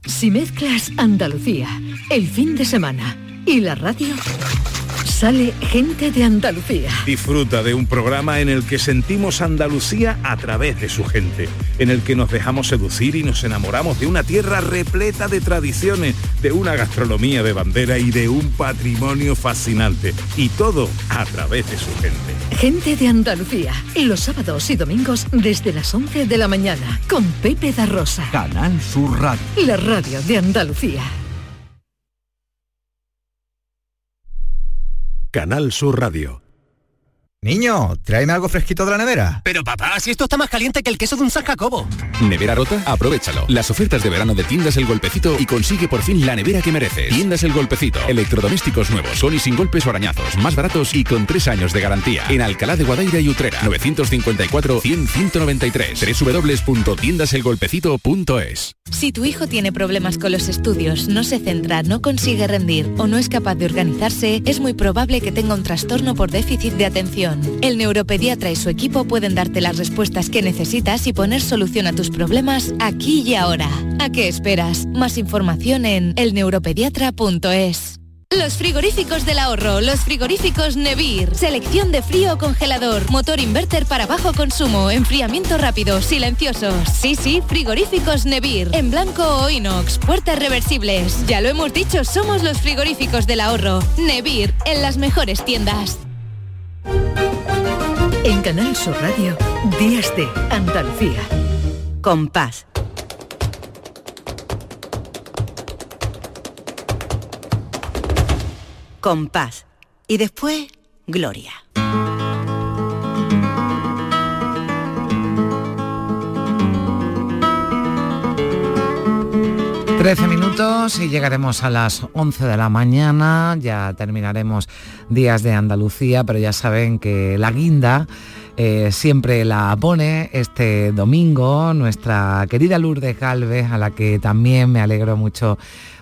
Si mezclas Andalucía, el fin de semana y la radio, sale gente de Andalucía.
Disfruta de un programa en el que sentimos Andalucía a través de su gente, en el que nos dejamos seducir y nos enamoramos de una tierra repleta de tradiciones, de una gastronomía de bandera y de un patrimonio fascinante. Y todo a través de su gente.
Gente de Andalucía, los sábados y domingos desde las 11 de la mañana, con Pepe da Rosa.
Canal Sur Radio.
La radio de Andalucía.
Canal Sur Radio.
Niño, tráeme algo fresquito de la nevera.
Pero papá, si esto está más caliente que el queso de un San Jacobo.
¿Nevera rota? Aprovechalo. Las ofertas de verano de Tiendas El Golpecito y consigue por fin la nevera que mereces. Tiendas El Golpecito. Electrodomésticos nuevos, con y sin golpes o arañazos, más baratos y con tres años de garantía. En Alcalá de Guadaira y Utrera. 954-100-193. www.tiendaselgolpecito.es
Si tu hijo tiene problemas con los estudios, no se centra, no consigue rendir o no es capaz de organizarse, es muy probable que tenga un trastorno por déficit de atención. El neuropediatra y su equipo pueden darte las respuestas que necesitas y poner solución a tus problemas aquí y ahora. ¿A qué esperas? Más información en elneuropediatra.es. Los frigoríficos del ahorro, los frigoríficos Nevir, selección de frío o congelador, motor inverter para bajo consumo, enfriamiento rápido, silenciosos. Sí, sí, frigoríficos Nevir, en blanco o inox, puertas reversibles. Ya lo hemos dicho, somos los frigoríficos del ahorro. Nevir, en las mejores tiendas.
En Canal Sur Radio, Días de Andalucía.
Compás. Compás. Y después, Gloria.
13 minutos y llegaremos a las 11 de la mañana, ya terminaremos días de Andalucía, pero ya saben que la guinda eh, siempre la pone este domingo nuestra querida Lourdes Galvez, a la que también me alegro mucho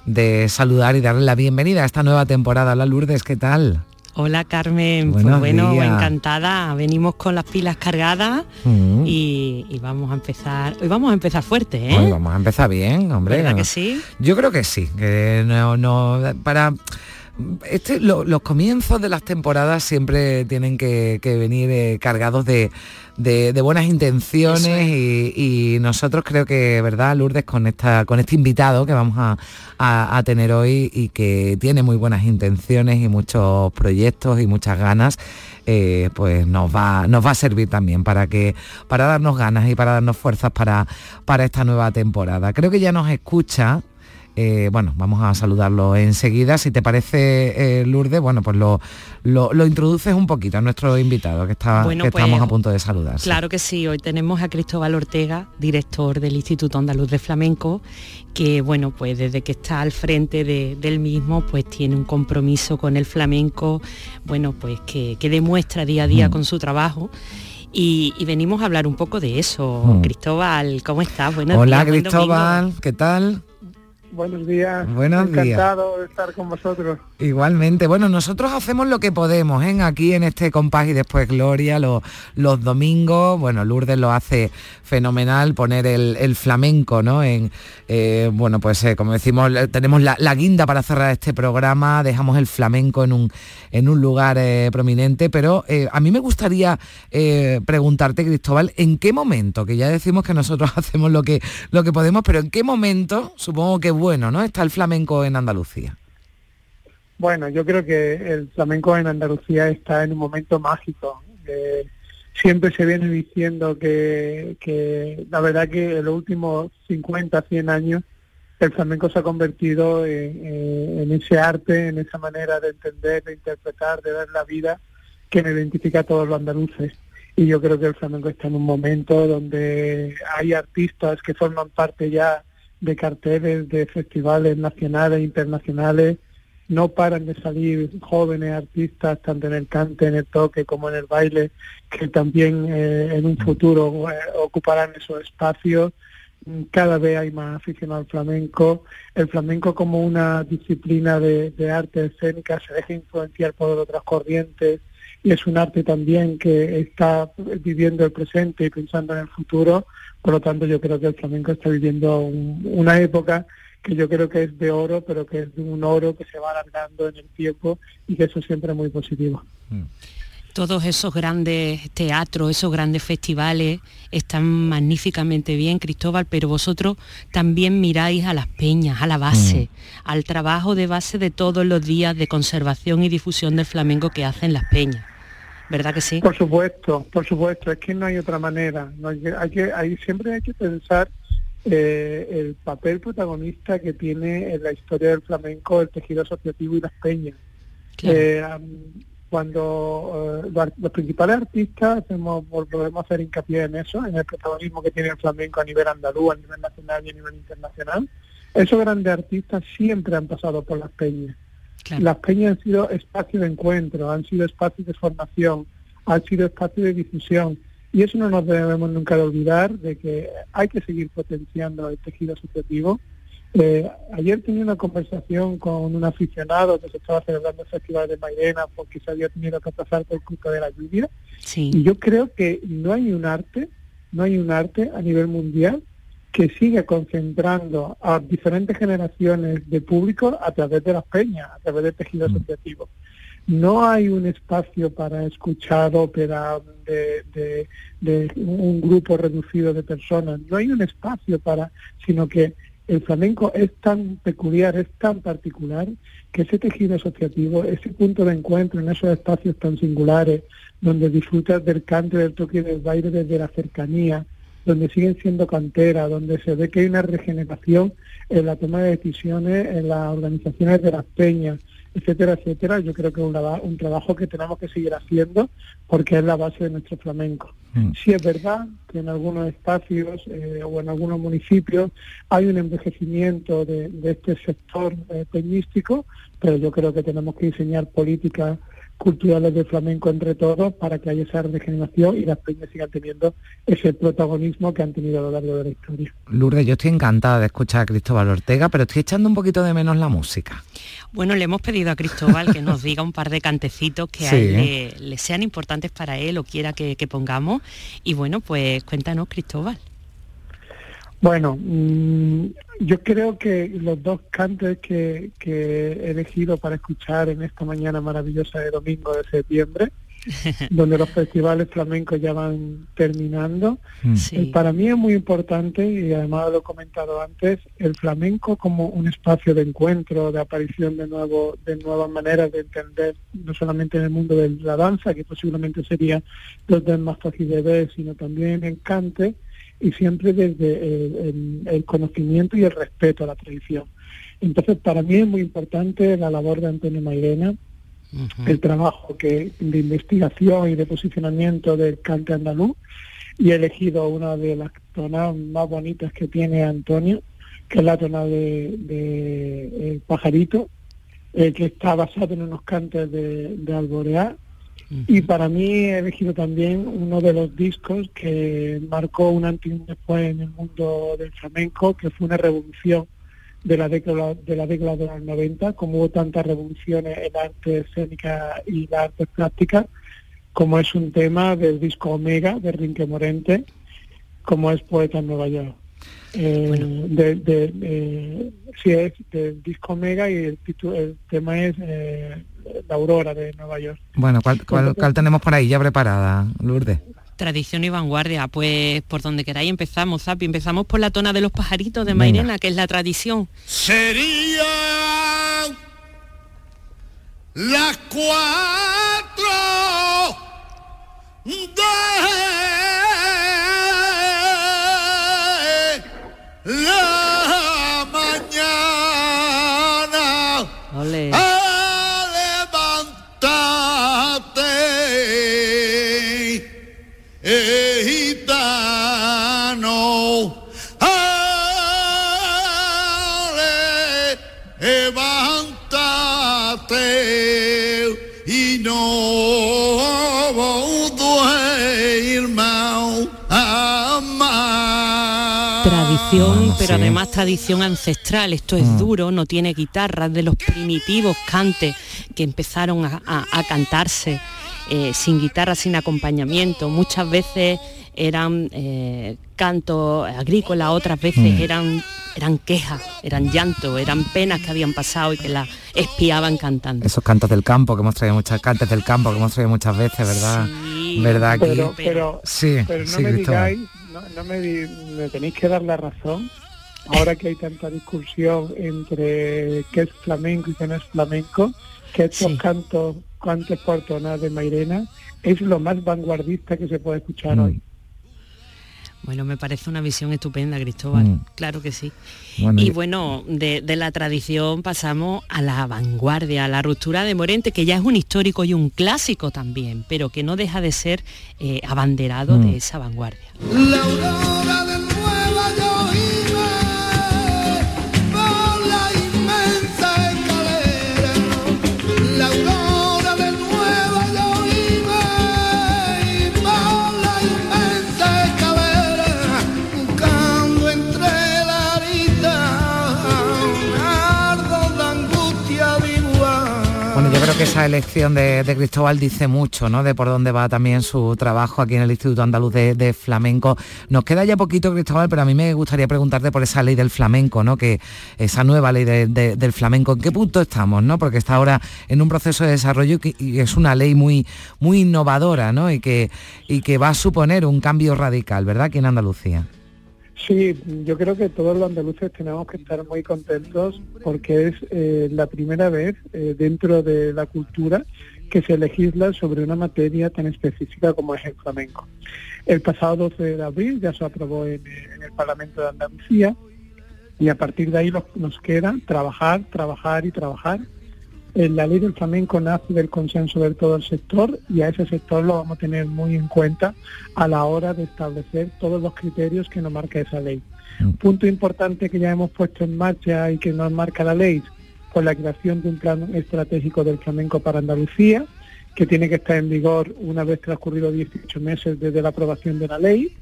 de saludar y darle la bienvenida a esta nueva temporada. Hola Lourdes, ¿qué tal?
Hola Carmen,
Buenos
pues bueno,
días.
encantada. Venimos con las pilas cargadas
Mm.
y, y vamos a empezar. Hoy vamos a empezar fuerte, ¿eh?
Hoy vamos a empezar bien, hombre.
¿Verdad que sí?
Yo creo que sí, que no, no para este, los comienzos de las temporadas siempre tienen que, venir eh, cargados de, buenas intenciones y, nosotros creo que, ¿verdad, Lourdes, con, esta, con este invitado que vamos a, tener hoy y que tiene muy buenas intenciones y muchos proyectos y muchas ganas, eh, pues nos va, nos va a servir también para, que, para darnos ganas y para darnos fuerzas para, para esta nueva temporada. Creo que ya nos escucha eh, bueno, vamos a saludarlo enseguida. Si te parece, eh, Lourdes, bueno, pues lo, lo, introduces un poquito a nuestro invitado que, está, que estamos
pues,
a punto de saludar.
Claro que sí, hoy tenemos a Cristóbal Ortega, director del Instituto Andaluz de Flamenco, que bueno, pues desde que está al frente del mismo, pues tiene un compromiso con el flamenco, bueno, pues que, demuestra día a día mm. con su trabajo. Y, venimos a hablar un poco de eso. Mm. Cristóbal, ¿cómo estás?
Hola Cristóbal, ¿qué tal?
Buenos días.
Buenos
Encantado de estar con vosotros.
Igualmente. Bueno, nosotros hacemos lo que podemos, ¿eh? Aquí en este compás y después Gloria, los, los domingos. Bueno, Lourdes lo hace fenomenal, poner el, flamenco, ¿no? En, eh, bueno, pues eh, como decimos, tenemos la, guinda para cerrar este programa, dejamos el flamenco en un, en un lugar eh, prominente, pero a mí me gustaría preguntarte, Cristóbal, ¿en qué momento, que ya decimos que nosotros [laughs] hacemos lo que, lo que podemos, pero en qué momento, supongo que bueno, ¿no? Está el flamenco en Andalucía.
Bueno, yo creo que el flamenco en Andalucía está en un momento mágico. siempre se viene diciendo que, la verdad que en los últimos 50, 100 años el flamenco se ha convertido en, ese arte, en esa manera de entender, de interpretar, de ver la vida que me identifica a todos los andaluces. Y yo creo que el flamenco está en un momento donde hay artistas que forman parte ya de carteles de festivales nacionales e internacionales. No paran de salir jóvenes artistas, tanto en el cante, en el toque como en el baile, que también eh, en un futuro eh, ocuparán esos espacios. Cada vez hay más afición al flamenco. El flamenco como una disciplina de, de arte escénica se deja influenciar por otras corrientes y es un arte también que está viviendo el presente y pensando en el futuro por lo tanto, yo creo que el flamenco está viviendo una época que yo creo que es de oro, pero que es de un oro que se va alargando en el tiempo y que eso siempre es muy positivo.
Mm. Todos esos grandes teatros, esos grandes festivales están magníficamente bien, Cristóbal, pero vosotros también miráis a las peñas, a la base, mm. al trabajo de base de todos los días de conservación y difusión del flamenco que hacen las peñas. ¿Verdad que sí?
Por supuesto, por supuesto, es que no hay otra manera. No hay, que, hay, siempre hay que pensar eh, el papel protagonista que tiene en la historia del flamenco el tejido asociativo y las peñas. Eh, cuando eh, los principales artistas hacemos, volvemos a hacer hincapié en eso, en el protagonismo que tiene el flamenco a nivel andaluz, a nivel nacional y a nivel internacional, esos grandes artistas siempre han pasado por las peñas. Las peñas han sido espacios de encuentro, han sido espacios de formación, han sido espacios de difusión. Y eso no nos debemos nunca de olvidar de que hay que seguir potenciando el tejido asociativo. Eh, ayer tenía una conversación con un aficionado que se estaba celebrando el Festival de Mairena porque se había tenido que pasar por culpa de la lluvia. Y yo creo que no hay un arte, no hay un arte a nivel mundial que sigue concentrando a diferentes generaciones de público a través de las peñas, a través del tejido mm. asociativo. No hay un espacio para escuchar ópera de, un grupo reducido de personas, no hay un espacio para, sino que el flamenco es tan peculiar, es tan particular, que ese tejido asociativo, ese punto de encuentro en esos espacios tan singulares, donde disfrutas del cante, del toque y del baile desde la cercanía, donde siguen siendo cantera, donde se ve que hay una regeneración en la toma de decisiones, en las organizaciones de las peñas, etcétera, etcétera. Yo creo que es un, trabajo que tenemos que seguir haciendo porque es la base de nuestro flamenco. Mm. Sí es verdad que en algunos espacios eh, o en algunos municipios hay un envejecimiento de, este sector eh, peñístico, pero yo creo que tenemos que diseñar políticas culturales de flamenco entre todos para que haya esa regeneración y las peñas sigan teniendo ese protagonismo que han tenido a lo largo de la historia.
Lourdes, yo estoy encantada de escuchar a Cristóbal Ortega, pero estoy echando un poquito de menos la música.
Bueno, le hemos pedido a Cristóbal que nos diga un par de cantecitos que a él le, sean importantes para él o quiera que, que pongamos. Y bueno, pues cuéntanos, Cristóbal.
Bueno, mm, yo creo que los dos cantes que, que he elegido para escuchar en esta mañana maravillosa de domingo de septiembre, [laughs] donde los festivales flamencos ya van terminando. Eh, Para mí es muy importante, y además lo he comentado antes, el flamenco como un espacio de encuentro, de aparición de, nuevo, de nuevas maneras de entender, no solamente en el mundo de la danza, que posiblemente sería los más fácil de ver, sino también en cante, y siempre desde el, conocimiento y el respeto a la tradición. Entonces, para mí es muy importante la labor de Antonio Mairena, el trabajo que de investigación y de posicionamiento del cante andaluz y he elegido una de las tonadas más bonitas que tiene Antonio, que es la tonada de, El Pajarito, eh, que está basado en unos cantes de, de Alborear. Y para mí he elegido también uno de los discos que marcó un antes y un después en el mundo del flamenco, que fue una revolución de la década de la década de los 90, como hubo tantas revoluciones en arte escénica y la arte plástica, como es un tema del disco Omega de Rinque Morente, como es Poeta en Nueva York. Eh, de, de, sí, es del disco Omega y el, el tema es eh, La Aurora de Nueva York.
Bueno, ¿cuál, cuál, cuál tenemos por ahí ya preparada, Lourdes?
Tradición y vanguardia, pues por donde queráis empezamos, Zapi. Empezamos por la tona de los pajaritos de Mairena, que es la tradición.
Sería las cuatro
pero además tradición ancestral. Esto es mm. duro, no tiene guitarras de los primitivos cantes que empezaron a, cantarse eh, sin guitarra, sin acompañamiento. Muchas veces eran eh, cantos agrícolas, otras veces mm. eran, eran quejas, eran llantos, eran penas que habían pasado y que las espiaban cantando.
Esos cantos del campo que hemos traído muchas cantes del campo que hemos traído muchas veces, ¿verdad? ¿Verdad?
Pero, pero, sí, pero no me digáis no, me, tenéis que dar la razón. Ahora que hay tanta discusión entre qué es flamenco y qué no es flamenco, que estos cantos, cantos portonas de Mairena es lo más vanguardista que se puede escuchar mm. hoy.
Bueno, me parece una visión estupenda, Cristóbal. Mm. Claro que sí. y, bueno, de, la tradición pasamos a la vanguardia, a la ruptura de Morente, que ya es un histórico y un clásico también, pero que no deja de ser eh, abanderado de mm. esa vanguardia.
Que esa elección de, Cristóbal dice mucho, ¿no? De por dónde va también su trabajo aquí en el Instituto Andaluz de, Flamenco. Nos queda ya poquito, Cristóbal, pero a mí me gustaría preguntarte por esa ley del flamenco, ¿no? Que esa nueva ley del flamenco, ¿en qué punto estamos, no? Porque está ahora en un proceso de desarrollo y es una ley muy, muy innovadora, ¿no? Y que, y que va a suponer un cambio radical, ¿verdad? Aquí en Andalucía.
Sí, yo creo que todos los andaluces tenemos que estar muy contentos porque es eh, la primera vez eh, dentro de la cultura que se legisla sobre una materia tan específica como es el flamenco. El pasado 12 de abril ya se aprobó en, el Parlamento de Andalucía y a partir de ahí nos queda trabajar, trabajar y trabajar la ley del flamenco nace del consenso de todo el sector y a ese sector lo vamos a tener muy en cuenta a la hora de establecer todos los criterios que nos marca esa ley. Un mm. punto importante que ya hemos puesto en marcha y que nos marca la ley, con la creación de un plan estratégico del flamenco para Andalucía, que tiene que estar en vigor una vez transcurridos 18 meses desde la aprobación de la ley,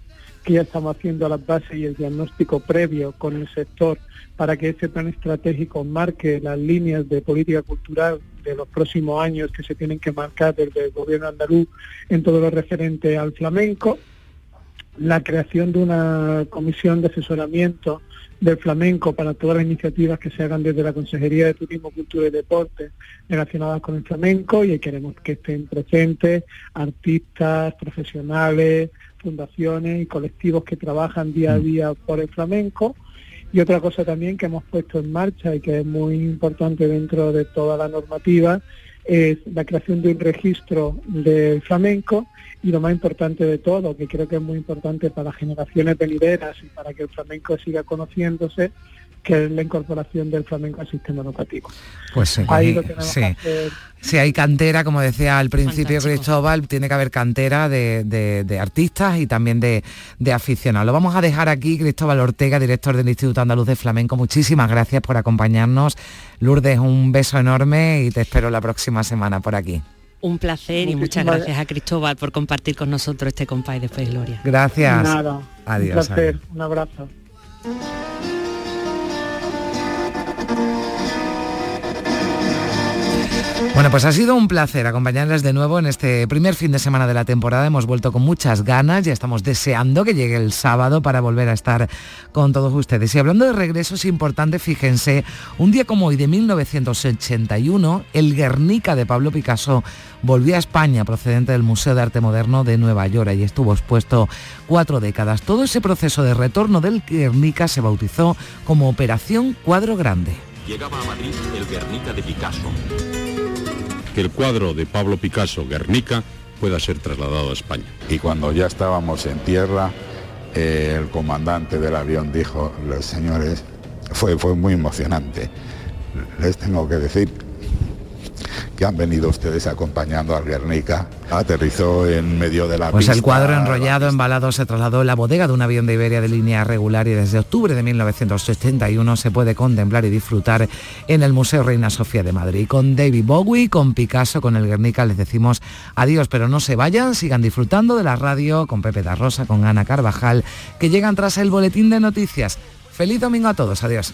que ya estamos haciendo las bases y el diagnóstico previo con el sector para que ese plan estratégico marque las líneas de política cultural de los próximos años que se tienen que marcar desde el gobierno andaluz en todo lo referente al flamenco. la creación de una comisión de asesoramiento del flamenco para todas las iniciativas que se hagan desde la Consejería de Turismo, Cultura y Deporte relacionadas con el flamenco y queremos que estén presentes artistas, profesionales, fundaciones y colectivos que trabajan día a mm. día por el flamenco. Y otra cosa también que hemos puesto en marcha y que es muy importante dentro de toda la normativa es la creación de un registro del flamenco y lo más importante de todo, que creo que es muy importante para las generaciones venideras y para que el flamenco siga conociéndose, que es la incorporación del flamenco al sistema educativo.
Pues sí, sí. hay cantera, como decía al principio Cristóbal, tiene que haber cantera de, artistas y también de, de, aficionados. Lo vamos a dejar aquí, Cristóbal Ortega, director del Instituto Andaluz de Flamenco. Muchísimas gracias por acompañarnos. Lourdes, un beso enorme y te espero la próxima semana por aquí.
Un placer y muchas gracias a Cristóbal por compartir con nosotros este compás de Fe Gloria.
Gracias.
Nada. Adiós. Un placer. Un abrazo.
Bueno, pues ha sido un placer acompañarles de nuevo en este primer fin de semana de la temporada. Hemos vuelto con muchas ganas, ya estamos deseando que llegue el sábado para volver a estar con todos ustedes. Y hablando de regreso, es importante, fíjense, un día como hoy de 1981, el Guernica de Pablo Picasso volvió a España procedente del Museo de Arte Moderno de Nueva York y estuvo expuesto cuatro décadas. Todo ese proceso de retorno del Guernica se bautizó como Operación Cuadro Grande.
Llegaba a Madrid el Guernica de Picasso que el cuadro de Pablo Picasso, Guernica, pueda ser trasladado a España.
Y cuando ya estábamos en tierra, eh, el comandante del avión dijo, los señores, fue, fue muy emocionante. Les tengo que decir que han venido ustedes acompañando al Guernica. Aterrizó en medio de la
Pues el cuadro enrollado, embalado, se trasladó en la bodega de un avión de Iberia de línea regular y desde octubre de 1971 se puede contemplar y disfrutar en el Museo Reina Sofía de Madrid. Con David Bowie, con Picasso, con el Guernica les decimos adiós, pero no se vayan, sigan disfrutando de la radio con Pepe da Rosa, con Ana Carvajal, que llegan tras el boletín de noticias. Feliz domingo a todos, adiós.